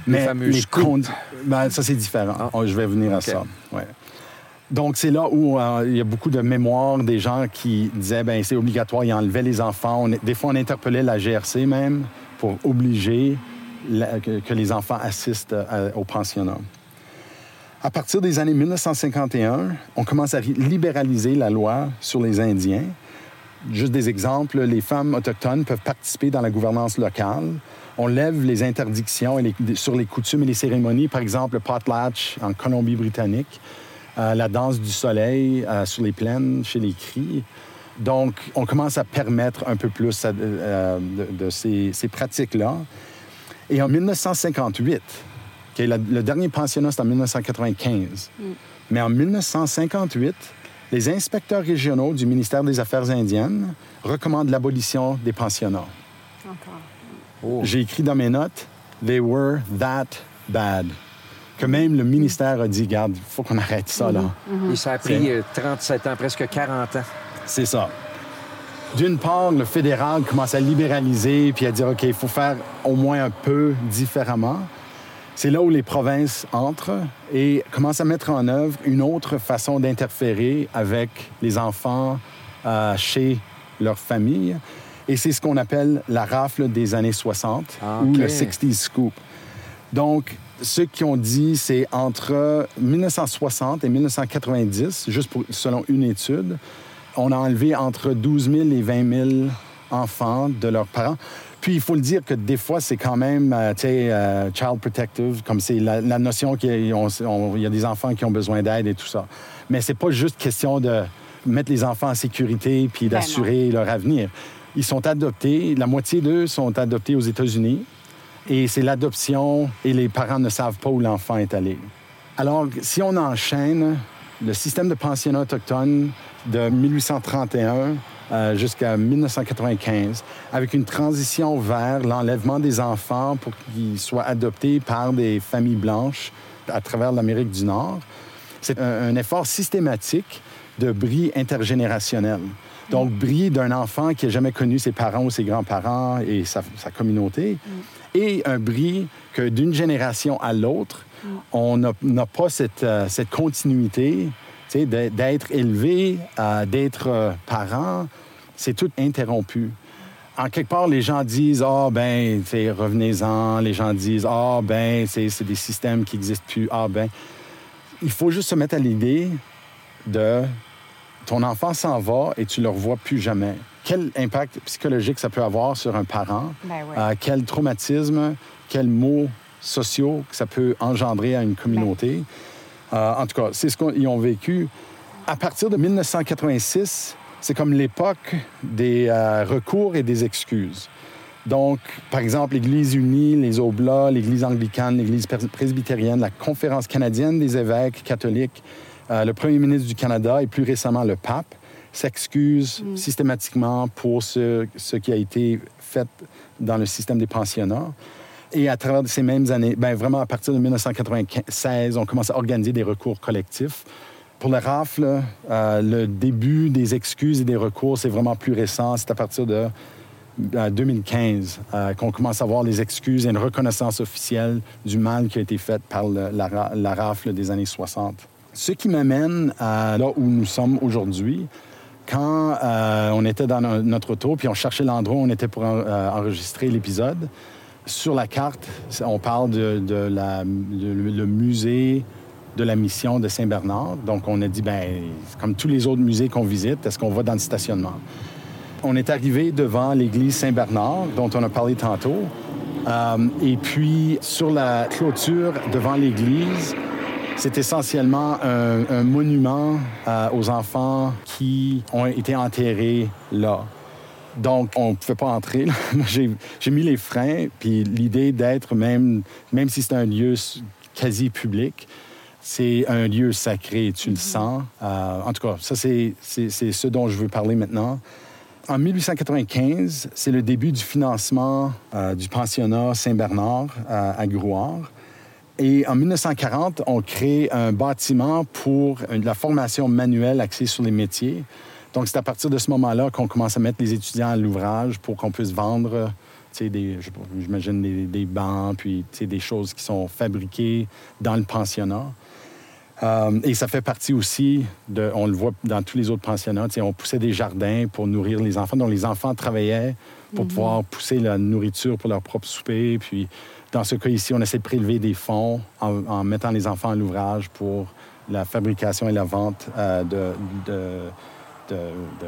Mais fameuses coupes. condi- ben, ça, c'est différent. Ah. Oh, je vais venir à ça. Ouais. Donc, c'est là où euh, il y a beaucoup de mémoires des gens qui disaient ben c'est obligatoire, ils enlevaient les enfants. Des fois, on interpellait la GRC même pour obliger que, les enfants assistent à- au pensionnat. À partir des années 1951, on commence à libéraliser la loi sur les Indiens. Juste des exemples, les femmes autochtones peuvent participer dans la gouvernance locale. On lève les interdictions sur les coutumes et les cérémonies, par exemple le potlatch en Colombie-Britannique, euh, la danse du soleil euh, sur les plaines chez les Cris. Donc, on commence à permettre un peu plus euh, de, de ces, ces pratiques-là. Et en 1958, OK, la- le dernier pensionnat, c'est en 1995. Mais en 1958, les inspecteurs régionaux du ministère des Affaires indiennes recommandent l'abolition des pensionnats. Encore. Oh. J'ai écrit dans mes notes, they were that bad. Que même le ministère a dit, garde, il faut qu'on arrête ça, là. Et ça a pris euh, 37 ans, presque 40 ans. C'est ça. D'une part, le fédéral commence à libéraliser puis à dire, OK, il faut faire au moins un peu différemment. C'est là où les provinces entrent et commencent à mettre en œuvre une autre façon d'interférer avec les enfants euh, chez leur famille. Et c'est ce qu'on appelle la rafle des années 60 Ah, ou le 60s scoop. Donc, ceux qui ont dit c'est entre 1960 et 1990, juste pour- selon une étude, on a enlevé entre 12 000 et 20 000 enfants de leurs parents. Puis il faut le dire que des fois, c'est quand même, euh, tu sais, euh, child protective, comme c'est la, la notion qu'il y, y a des enfants qui ont besoin d'aide et tout ça. Mais c'est pas juste question de mettre les enfants en sécurité puis Ben d'assurer leur avenir. Ils sont adoptés, la moitié d'eux sont adoptés aux États-Unis et c'est l'adoption et les parents ne savent pas où l'enfant est allé. Alors, si on enchaîne le système de pensionnat autochtone de 1831 euh, jusqu'à 1995, avec une transition vers l'enlèvement des enfants pour qu'ils soient adoptés par des familles blanches à travers l'Amérique du Nord, c'est un, effort systématique de bris intergénérationnel. Donc, bris d'un enfant qui n'a jamais connu ses parents ou ses grands-parents et sa, sa communauté, et un bris que d'une génération à l'autre, on n'a pas cette, euh, cette continuité d'être élevé, euh, d'être euh, parent. C'est tout interrompu. En quelque part, les gens disent Ah, ben, tu sais, revenez-en. Les gens disent Ah, ben, c'est c'est des systèmes qui n'existent plus. Ah, ben. Il faut juste se mettre à l'idée de ton enfant s'en va et tu le revois plus jamais. Quel impact psychologique ça peut avoir sur un parent? Ben. Euh, quel traumatisme, quels maux sociaux que ça peut engendrer à une communauté? Euh, en tout cas, c'est ce qu'ils ont vécu. À partir de 1986, c'est comme l'époque des euh, recours et des excuses. Donc, par exemple, l'Église unie, les Oblats, l'Église anglicane, l'Église pres- presbytérienne, la Conférence canadienne des évêques catholiques, euh, le Premier ministre du Canada et plus récemment le pape s'excusent systématiquement pour ce, ce qui a été fait dans le système des pensionnats. Et à travers ces mêmes années, ben vraiment à partir de 1996, on commence à organiser des recours collectifs. Pour le rafle, euh, le début des excuses et des recours, c'est vraiment plus récent. C'est à partir de euh, 2015 euh, qu'on commence à voir les excuses et une reconnaissance officielle du mal qui a été fait par le- la, la rafle des années 60. Ce qui m'amène à là où nous sommes aujourd'hui, quand euh, on était dans no- notre auto, puis on cherchait l'endroit où on était pour euh, enregistrer l'épisode, sur la carte, on parle de- le musée de la mission de Saint-Bernard. Donc, on a dit, ben, comme tous les autres musées qu'on visite, est-ce qu'on va dans le stationnement? On est arrivé devant l'église Saint-Bernard, dont on a parlé tantôt. Euh, et puis, sur la clôture devant l'église, c'est essentiellement un, un monument euh, aux enfants qui ont été enterrés là. Donc, on ne pouvait pas entrer. j'ai mis les freins, puis l'idée d'être, même, même si c'est un lieu quasi public, c'est un lieu sacré, tu le sens. Euh, en tout cas, ça, c'est ce dont je veux parler maintenant. En 1895, c'est le début du financement euh, du pensionnat Saint-Bernard euh, à Grouard. Et en 1940, on crée un bâtiment pour une- la formation manuelle axée sur les métiers. Donc, c'est à partir de ce moment-là qu'on commence à mettre les étudiants à l'ouvrage pour qu'on puisse vendre, pas, j'imagine, des, des bancs, puis tu sais, des choses qui sont fabriquées dans le pensionnat. Euh, et ça fait partie aussi, de, on le voit dans tous les autres pensionnats, tu sais, on poussait des jardins pour nourrir les enfants. Donc, les enfants travaillaient pour pouvoir pousser la nourriture pour leur propre souper. Puis, dans ce cas ici, on essaie de prélever des fonds en, en mettant les enfants à l'ouvrage pour la fabrication et la vente euh, de, de-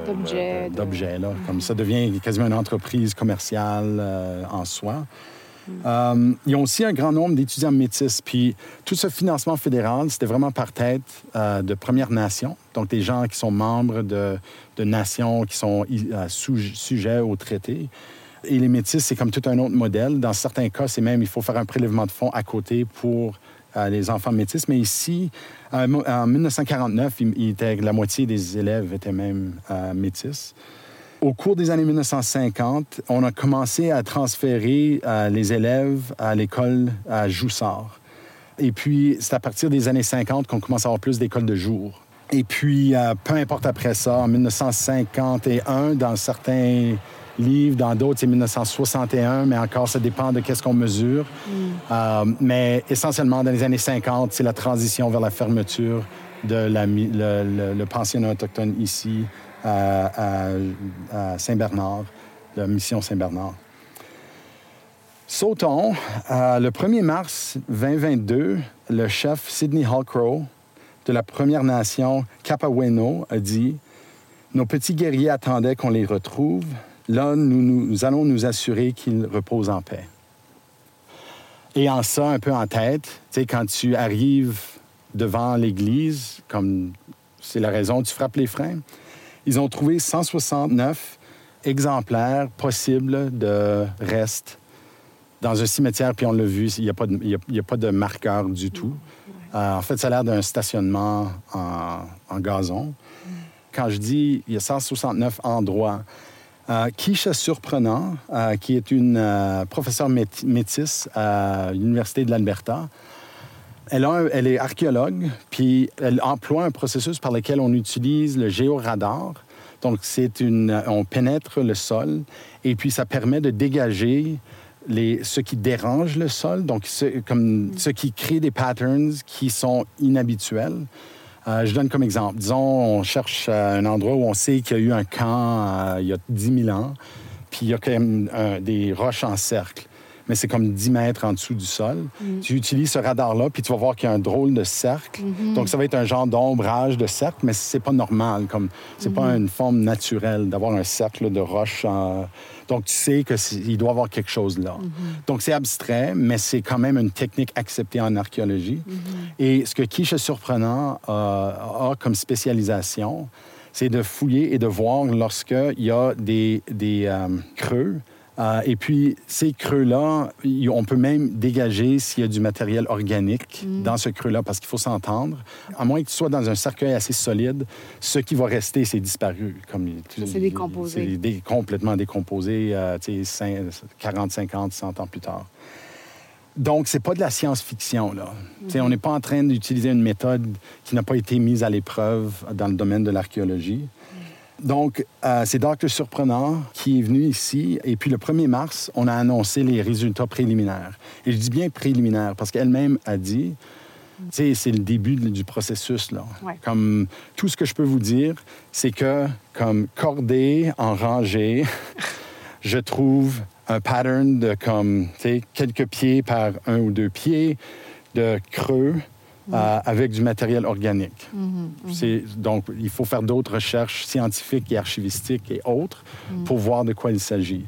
D'objets, de- là. Comme ça devient quasiment une entreprise commerciale euh, en soi. Euh, ils ont aussi un grand nombre d'étudiants métis. Puis tout ce financement fédéral, c'était vraiment par tête euh, de Premières Nations, donc des gens qui sont membres de, de nations qui sont sujets au traité. Et les métis, c'est comme tout un autre modèle. Dans certains cas, c'est même, il faut faire un prélèvement de fonds à côté pour euh, les enfants métis. Mais ici, en en 1949, il- était- la moitié des élèves étaient même euh, métis. au cours des années 1950, on a commencé à transférer euh, les élèves à l'école à Joussard. Et puis, c'est à partir des années 50 qu'on commence à avoir plus d'écoles de jour. Et puis, euh, peu importe après ça, en 1951, dans certains livres, dans d'autres, c'est 1961, mais encore, ça dépend de qu'est-ce qu'on mesure. Euh, mais essentiellement, dans les années 50, c'est la transition vers la fermeture de la, le, le- le pensionnat autochtone ici à, à- à Saint-Bernard, la mission Saint-Bernard. Sautons. euh, le 1er mars 2022, le chef Sidney Hallcrow de la Première Nation Capaweno a dit Nos petits guerriers attendaient qu'on les retrouve. Là, nous, nous allons nous assurer qu'ils reposent en paix. Et en ça, un peu en tête, tu sais, quand tu arrives devant l'église, comme c'est la raison, tu frappes les freins, ils ont trouvé 169 exemplaires possibles de restes dans un cimetière, puis on l'a vu, il n'y a, pas de- a- a pas marqueur du tout. Euh, en fait, ça a l'air d'un stationnement en, en gazon. Quand je dis il y a 169 endroits, Keisha Surprenant, euh, qui est une euh, professeure mét- métisse à l'Université de l'Alberta, elle, est archéologue, puis elle emploie un processus par lequel on utilise le géoradar. Donc, une, on pénètre le sol et puis ça permet de dégager les, ce qui dérange le sol, donc comme, ce qui crée des patterns qui sont inhabituels. Euh, je donne comme exemple. Disons, on cherche euh, un endroit où on sait qu'il y a eu un camp euh, il y a 10 000 ans, puis il y a quand même des roches en cercle, mais c'est comme 10 mètres en dessous du sol. Tu utilises ce radar-là, puis tu vas voir qu'il y a un drôle de cercle. Donc, ça va être un genre d'ombrage de cercle, mais c'est pas normal. Comme c'est pas une forme naturelle d'avoir un cercle de roches. en- Donc, tu sais qu'il doit y avoir quelque chose là. Donc, c'est abstrait, mais c'est quand même une technique acceptée en archéologie. Et ce que Quiche Surprenant euh, a comme spécialisation, c'est de fouiller et de voir lorsqu'il y a des, des euh, creux. Euh, et puis, ces creux-là, on peut même dégager s'il y a du matériel organique dans ce creux-là, parce qu'il faut s'entendre. À moins que tu sois dans un cercueil assez solide, ce qui va rester, c'est disparu. Comme, décomposé. C'est dé- complètement décomposé, euh, tu sais, cin- 40, 50, 100 ans plus tard. Donc, c'est pas de la science-fiction, là. Sais, On n'est pas en train d'utiliser une méthode qui n'a pas été mise à l'épreuve dans le domaine de l'archéologie. Donc, euh, c'est Dr. Surprenant qui est venu ici. Et puis, le 1er mars, on a annoncé les résultats préliminaires. Et je dis bien préliminaires parce qu'elle-même a dit, tu sais, c'est le début du processus, là. Ouais. Comme tout ce que je peux vous dire, c'est que, comme cordé en rangée, je trouve un pattern de comme, tu sais, quelques pieds par un ou deux pieds de creux euh, avec du matériel organique. C'est- Donc, il faut faire d'autres recherches scientifiques et archivistiques et autres pour voir de quoi il s'agit.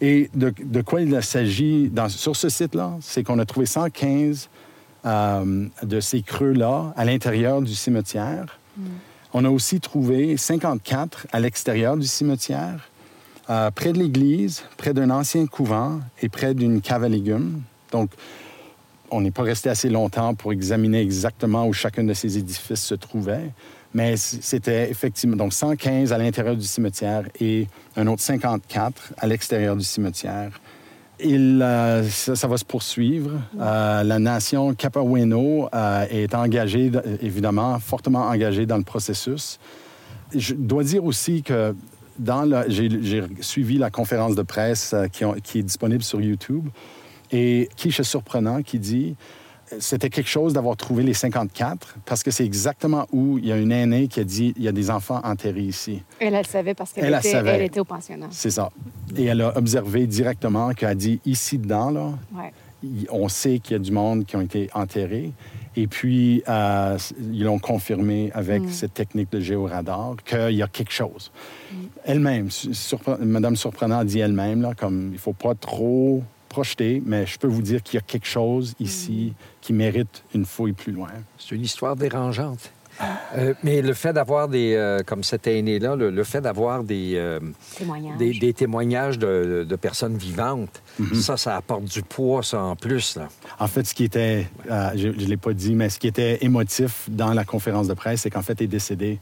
Et de, de quoi il s'agit sur ce site-là, c'est qu'on a trouvé 115 euh, de ces creux-là à l'intérieur du cimetière. On a aussi trouvé 54 à l'extérieur du cimetière, euh, près de l'église, près d'un ancien couvent et près d'une cave à légumes. Donc, on n'est pas resté assez longtemps pour examiner exactement où chacun de ces édifices se trouvait, mais c'était effectivement donc 115 à l'intérieur du cimetière et un autre 54 à l'extérieur du cimetière. Il, euh, ça, va se poursuivre. Euh, la nation Capaweno euh, est engagée, évidemment, fortement engagée dans le processus. Je dois dire aussi que j'ai suivi la conférence de presse qui est disponible sur YouTube et qui est surprenant qui dit c'était quelque chose d'avoir trouvé les 54 parce que c'est exactement où il y a une aînée qui a dit il y a des enfants enterrés ici. Elle, elle savait parce qu'elle Elle, elle était, elle était au pensionnat. C'est ça. Et elle a observé directement qu'elle a dit ici dedans là, Ouais. on sait qu'il y a du monde qui ont été enterrés. Et puis, euh, ils l'ont confirmé avec cette technique de géoradar qu'il y a quelque chose. Elle-même, surpre- Madame Surprenant a dit elle-même, là, comme il ne faut pas trop projeter, mais je peux vous dire qu'il y a quelque chose ici qui mérite une fouille plus loin. C'est une histoire dérangeante. Euh, mais le fait d'avoir des, euh, comme cette aînée-là, le, le fait d'avoir des, euh, Témoignage. des, des témoignages de, de personnes vivantes, ça, ça apporte du poids, ça, en plus. Là. En fait, ce qui était, euh, je ne l'ai pas dit, mais ce qui était émotif dans la conférence de presse, c'est qu'en fait, elle est décédée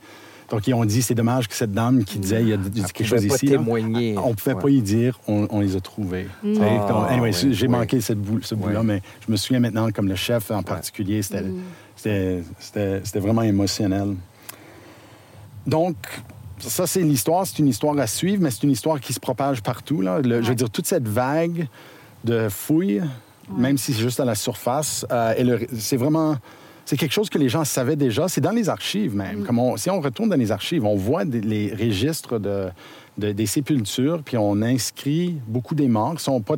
Donc, ils ont dit, c'est dommage que cette dame qui disait, il y a, quelque pouvait chose pas ici. là, témoigner. on pouvait Ouais. pas y dire, on, on les a trouvés. Sais, Ah, comme- anyway, oui, j'ai oui. manqué cette bout- ce bout-là, Oui. mais je me souviens maintenant, comme le chef en particulier, c'était c'était- c'était- c'était vraiment émotionnel. Donc, ça, c'est l'histoire. C'est une histoire à suivre, mais c'est une histoire qui se propage partout. Là. Le- Je veux dire, toute cette vague de fouilles, même si c'est juste à la surface, euh, et le- c'est vraiment... C'est quelque chose que les gens savaient déjà. C'est dans les archives même. Comme on- si on retourne dans les archives, on voit des- les registres de, de- des sépultures, puis on inscrit beaucoup des morts.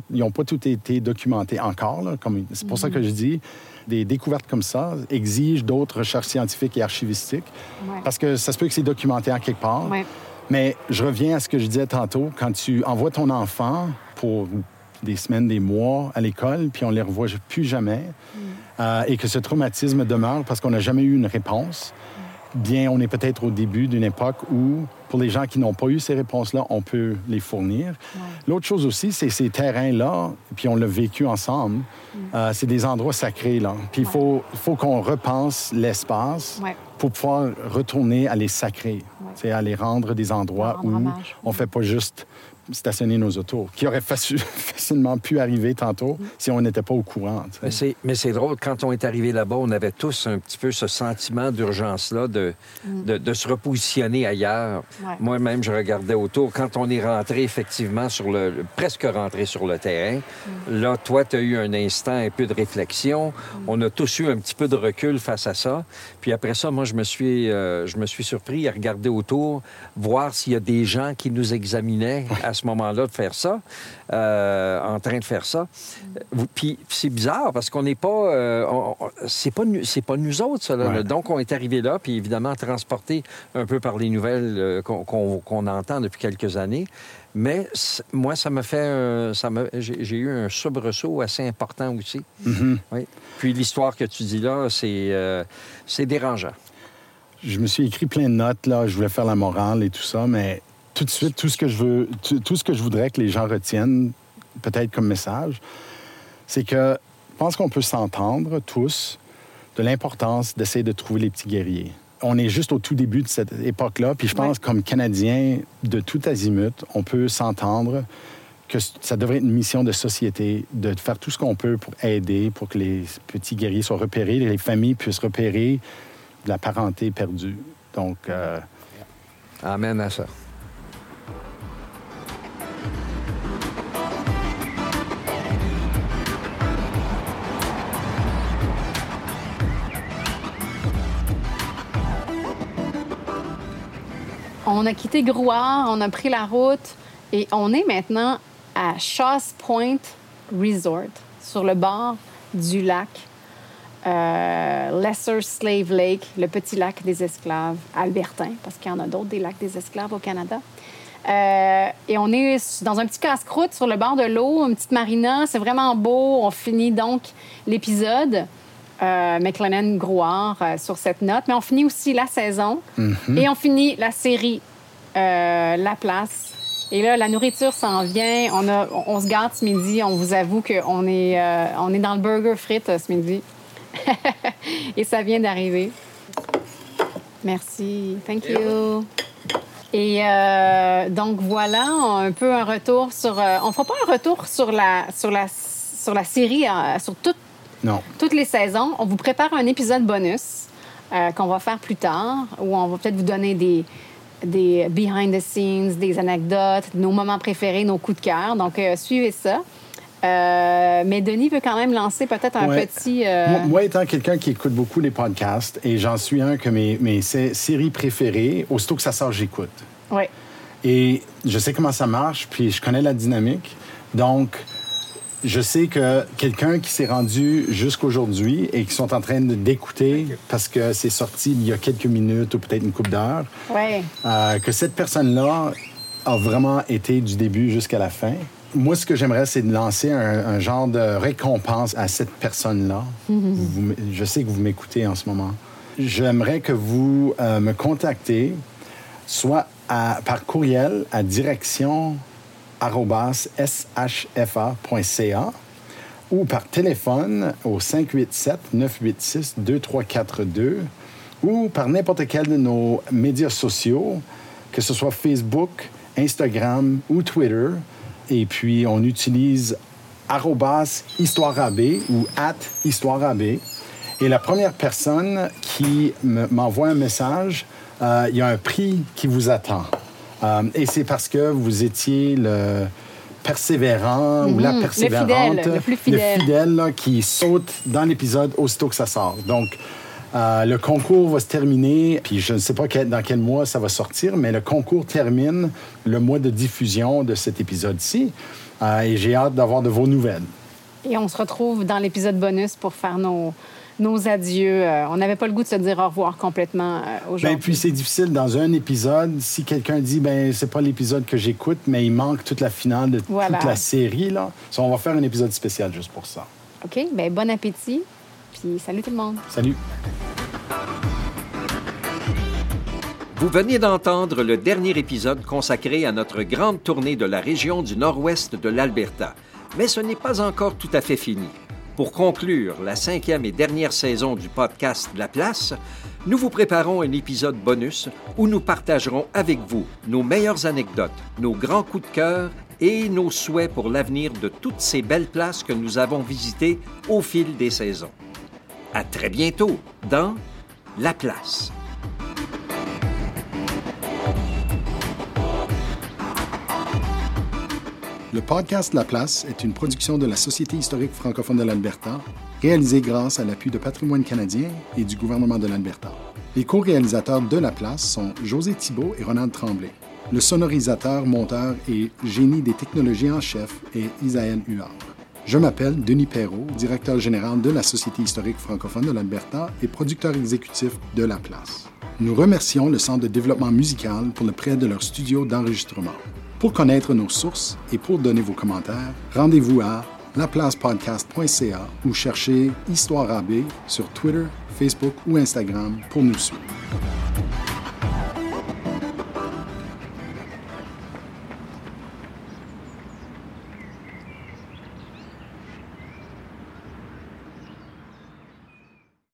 Ils n'ont pas, tout été documentés encore. là, comme- C'est pour ça que je dis, des découvertes comme ça exigent d'autres recherches scientifiques et archivistiques, Ouais. parce que ça se peut que c'est documenté en quelque part. Ouais. Mais je reviens à ce que je disais tantôt. Quand tu envoies ton enfant pour des semaines, des mois à l'école, puis on les revoit plus jamais, euh, et que ce traumatisme demeure parce qu'on n'a jamais eu une réponse, bien, on est peut-être au début d'une époque où, pour les gens qui n'ont pas eu ces réponses-là, on peut les fournir. L'autre chose aussi, c'est ces terrains-là, puis on l'a vécu ensemble, euh, c'est des endroits sacrés, là. Puis il faut, faut qu'on repense l'espace Ouais. pour pouvoir retourner à les sacrer, c'est à les rendre des endroits Rendre où hommage. on fait pas juste stationner nos autos, qui aurait faci- facilement pu arriver tantôt si on n'était pas au courant. tu sais. Mais c'est, mais c'est drôle, quand on est arrivé là-bas, on avait tous un petit peu ce sentiment d'urgence-là de, de, de se repositionner ailleurs. Ouais. Moi-même, je regardais autour. Quand on est rentré effectivement sur le... presque rentré sur le terrain, là, toi, tu as eu un instant, un peu de réflexion. On a tous eu un petit peu de recul face à ça. Puis après ça, moi, je me suis, euh, je me suis surpris à regarder autour, voir s'il y a des gens qui nous examinaient à ce moment-là de faire ça, euh, en train de faire ça. Vous- Puis c'est bizarre parce qu'on n'est pas, euh, c'est pas, c'est pas nous autres ça. là. Ouais. Donc on est arrivé là, puis évidemment transporté un peu par les nouvelles euh, qu'on, qu'on- qu'on entend depuis quelques années. Mais moi, ça m'a fait, ça j'ai, j'ai eu un soubresaut assez important aussi. Mm-hmm. Oui. Puis l'histoire que tu dis là, c'est, euh, c'est dérangeant. Je me suis écrit plein de notes, là. Je voulais faire la morale et tout ça, mais tout de suite, tout ce que je veux, tout, tout ce que je voudrais que les gens retiennent, peut-être comme message, c'est que je pense qu'on peut s'entendre tous de l'importance d'essayer de trouver les petits guerriers. On est juste au tout début de cette époque-là, puis je pense, Ouais. comme Canadiens de tout azimut, on peut s'entendre que ça devrait être une mission de société, de faire tout ce qu'on peut pour aider, pour que les petits guerriers soient repérés, les familles puissent repérer de la parenté perdue. Donc, euh, Amen à ça. On a quitté Grouard, on a pris la route et on est maintenant à Shaws Point Resort, sur le bord du lac euh, Lesser Slave Lake, le petit lac des esclaves albertains, parce qu'il y en a d'autres des lacs des esclaves au Canada. Euh, et on est dans un petit casse-croûte sur le bord de l'eau, une petite marina. C'est vraiment beau. On finit donc l'épisode. Euh, McLennan Grouard euh, sur cette note. Mais on finit aussi la saison et on finit la série euh, La Place. Et là, la nourriture s'en vient. On, a, on, on se garde ce midi. On vous avoue qu'on est, euh, on est dans le burger frites euh, ce midi. et ça vient d'arriver. Merci. Thank you. Et euh, donc voilà, un peu un retour sur. euh, on fera pas un retour sur la sur la sur la série, euh, sur toute non. toutes les saisons. On vous prépare un épisode bonus qu'on va faire plus tard, où on va peut-être vous donner des, des behind the scenes, des anecdotes, nos moments préférés, nos coups de cœur. Donc, euh, suivez ça. Euh, mais Denis veut quand même lancer peut-être un Ouais. petit... euh, Moi, moi, étant quelqu'un qui écoute beaucoup les podcasts, et j'en suis un que mes, mes sé- séries préférées, aussitôt que ça sort, j'écoute. ouais. Et je sais comment ça marche, puis je connais la dynamique. Donc, je sais que quelqu'un qui s'est rendu jusqu'aujourd'hui et qui sont en train d'écouter parce que c'est sorti il y a quelques minutes ou peut-être une couple d'heures, Ouais. euh, que cette personne-là a vraiment été du début jusqu'à la fin. Moi, ce que j'aimerais, c'est de lancer un, un genre de récompense à cette personne-là. Vous m- je sais que vous m'écoutez en ce moment. J'aimerais que vous euh, me contactez soit à- par courriel à direction shfa.ca ou par téléphone au 587-986-2342 ou par n'importe quel de nos médias sociaux, que ce soit Facebook, Instagram ou Twitter. Et puis, on utilise arrobas histoireab ou at histoireab. Et la première personne qui me- m'envoie un message, euh, il y a un prix qui vous attend. Euh, et c'est parce que vous étiez le persévérant ou la Mhm, le persévérante, fidèle, le plus fidèle. fidèle, là, qui saute dans l'épisode aussitôt que ça sort. Donc, euh, le concours va se terminer, puis je ne sais pas quel- dans quel mois ça va sortir, mais le concours termine le mois de diffusion de cet épisode-ci. Euh, et j'ai hâte d'avoir de vos nouvelles. Et on se retrouve dans l'épisode bonus pour faire nos, nos adieux. Euh, on n'avait pas le goût de se dire au revoir complètement euh, Ben, aujourd'hui. puis c'est difficile dans un épisode. Si quelqu'un dit, ben c'est pas l'épisode que j'écoute, mais il manque toute la finale de Voilà. toute la série, là. So, on va faire un épisode spécial juste pour ça. OK, ben bon appétit. Puis salut tout le monde. Salut! Vous venez d'entendre le dernier épisode consacré à notre grande tournée de la région du nord-ouest de l'Alberta. Mais ce n'est pas encore tout à fait fini. Pour conclure la cinquième et dernière saison du podcast La Place, nous vous préparons un épisode bonus où nous partagerons avec vous nos meilleures anecdotes, nos grands coups de cœur et nos souhaits pour l'avenir de toutes ces belles places que nous avons visitées au fil des saisons. À très bientôt dans La Place. Le podcast La Place est une production de la Société historique francophone de l'Alberta, réalisée grâce à l'appui de Patrimoine canadien et du gouvernement de l'Alberta. Les co-réalisateurs de La Place sont José Thibault et Ronald Tremblay. Le sonorisateur, monteur et génie des technologies en chef est Isaël Huard. Je m'appelle Denis Perrault, directeur général de la Société historique francophone de l'Alberta et producteur exécutif de La Place. Nous remercions le Centre de développement musical pour le prêt de leur studio d'enregistrement. Pour connaître nos sources et pour donner vos commentaires, rendez-vous à laplacepodcast.ca ou cherchez Histoire AB sur Twitter, Facebook ou Instagram pour nous suivre.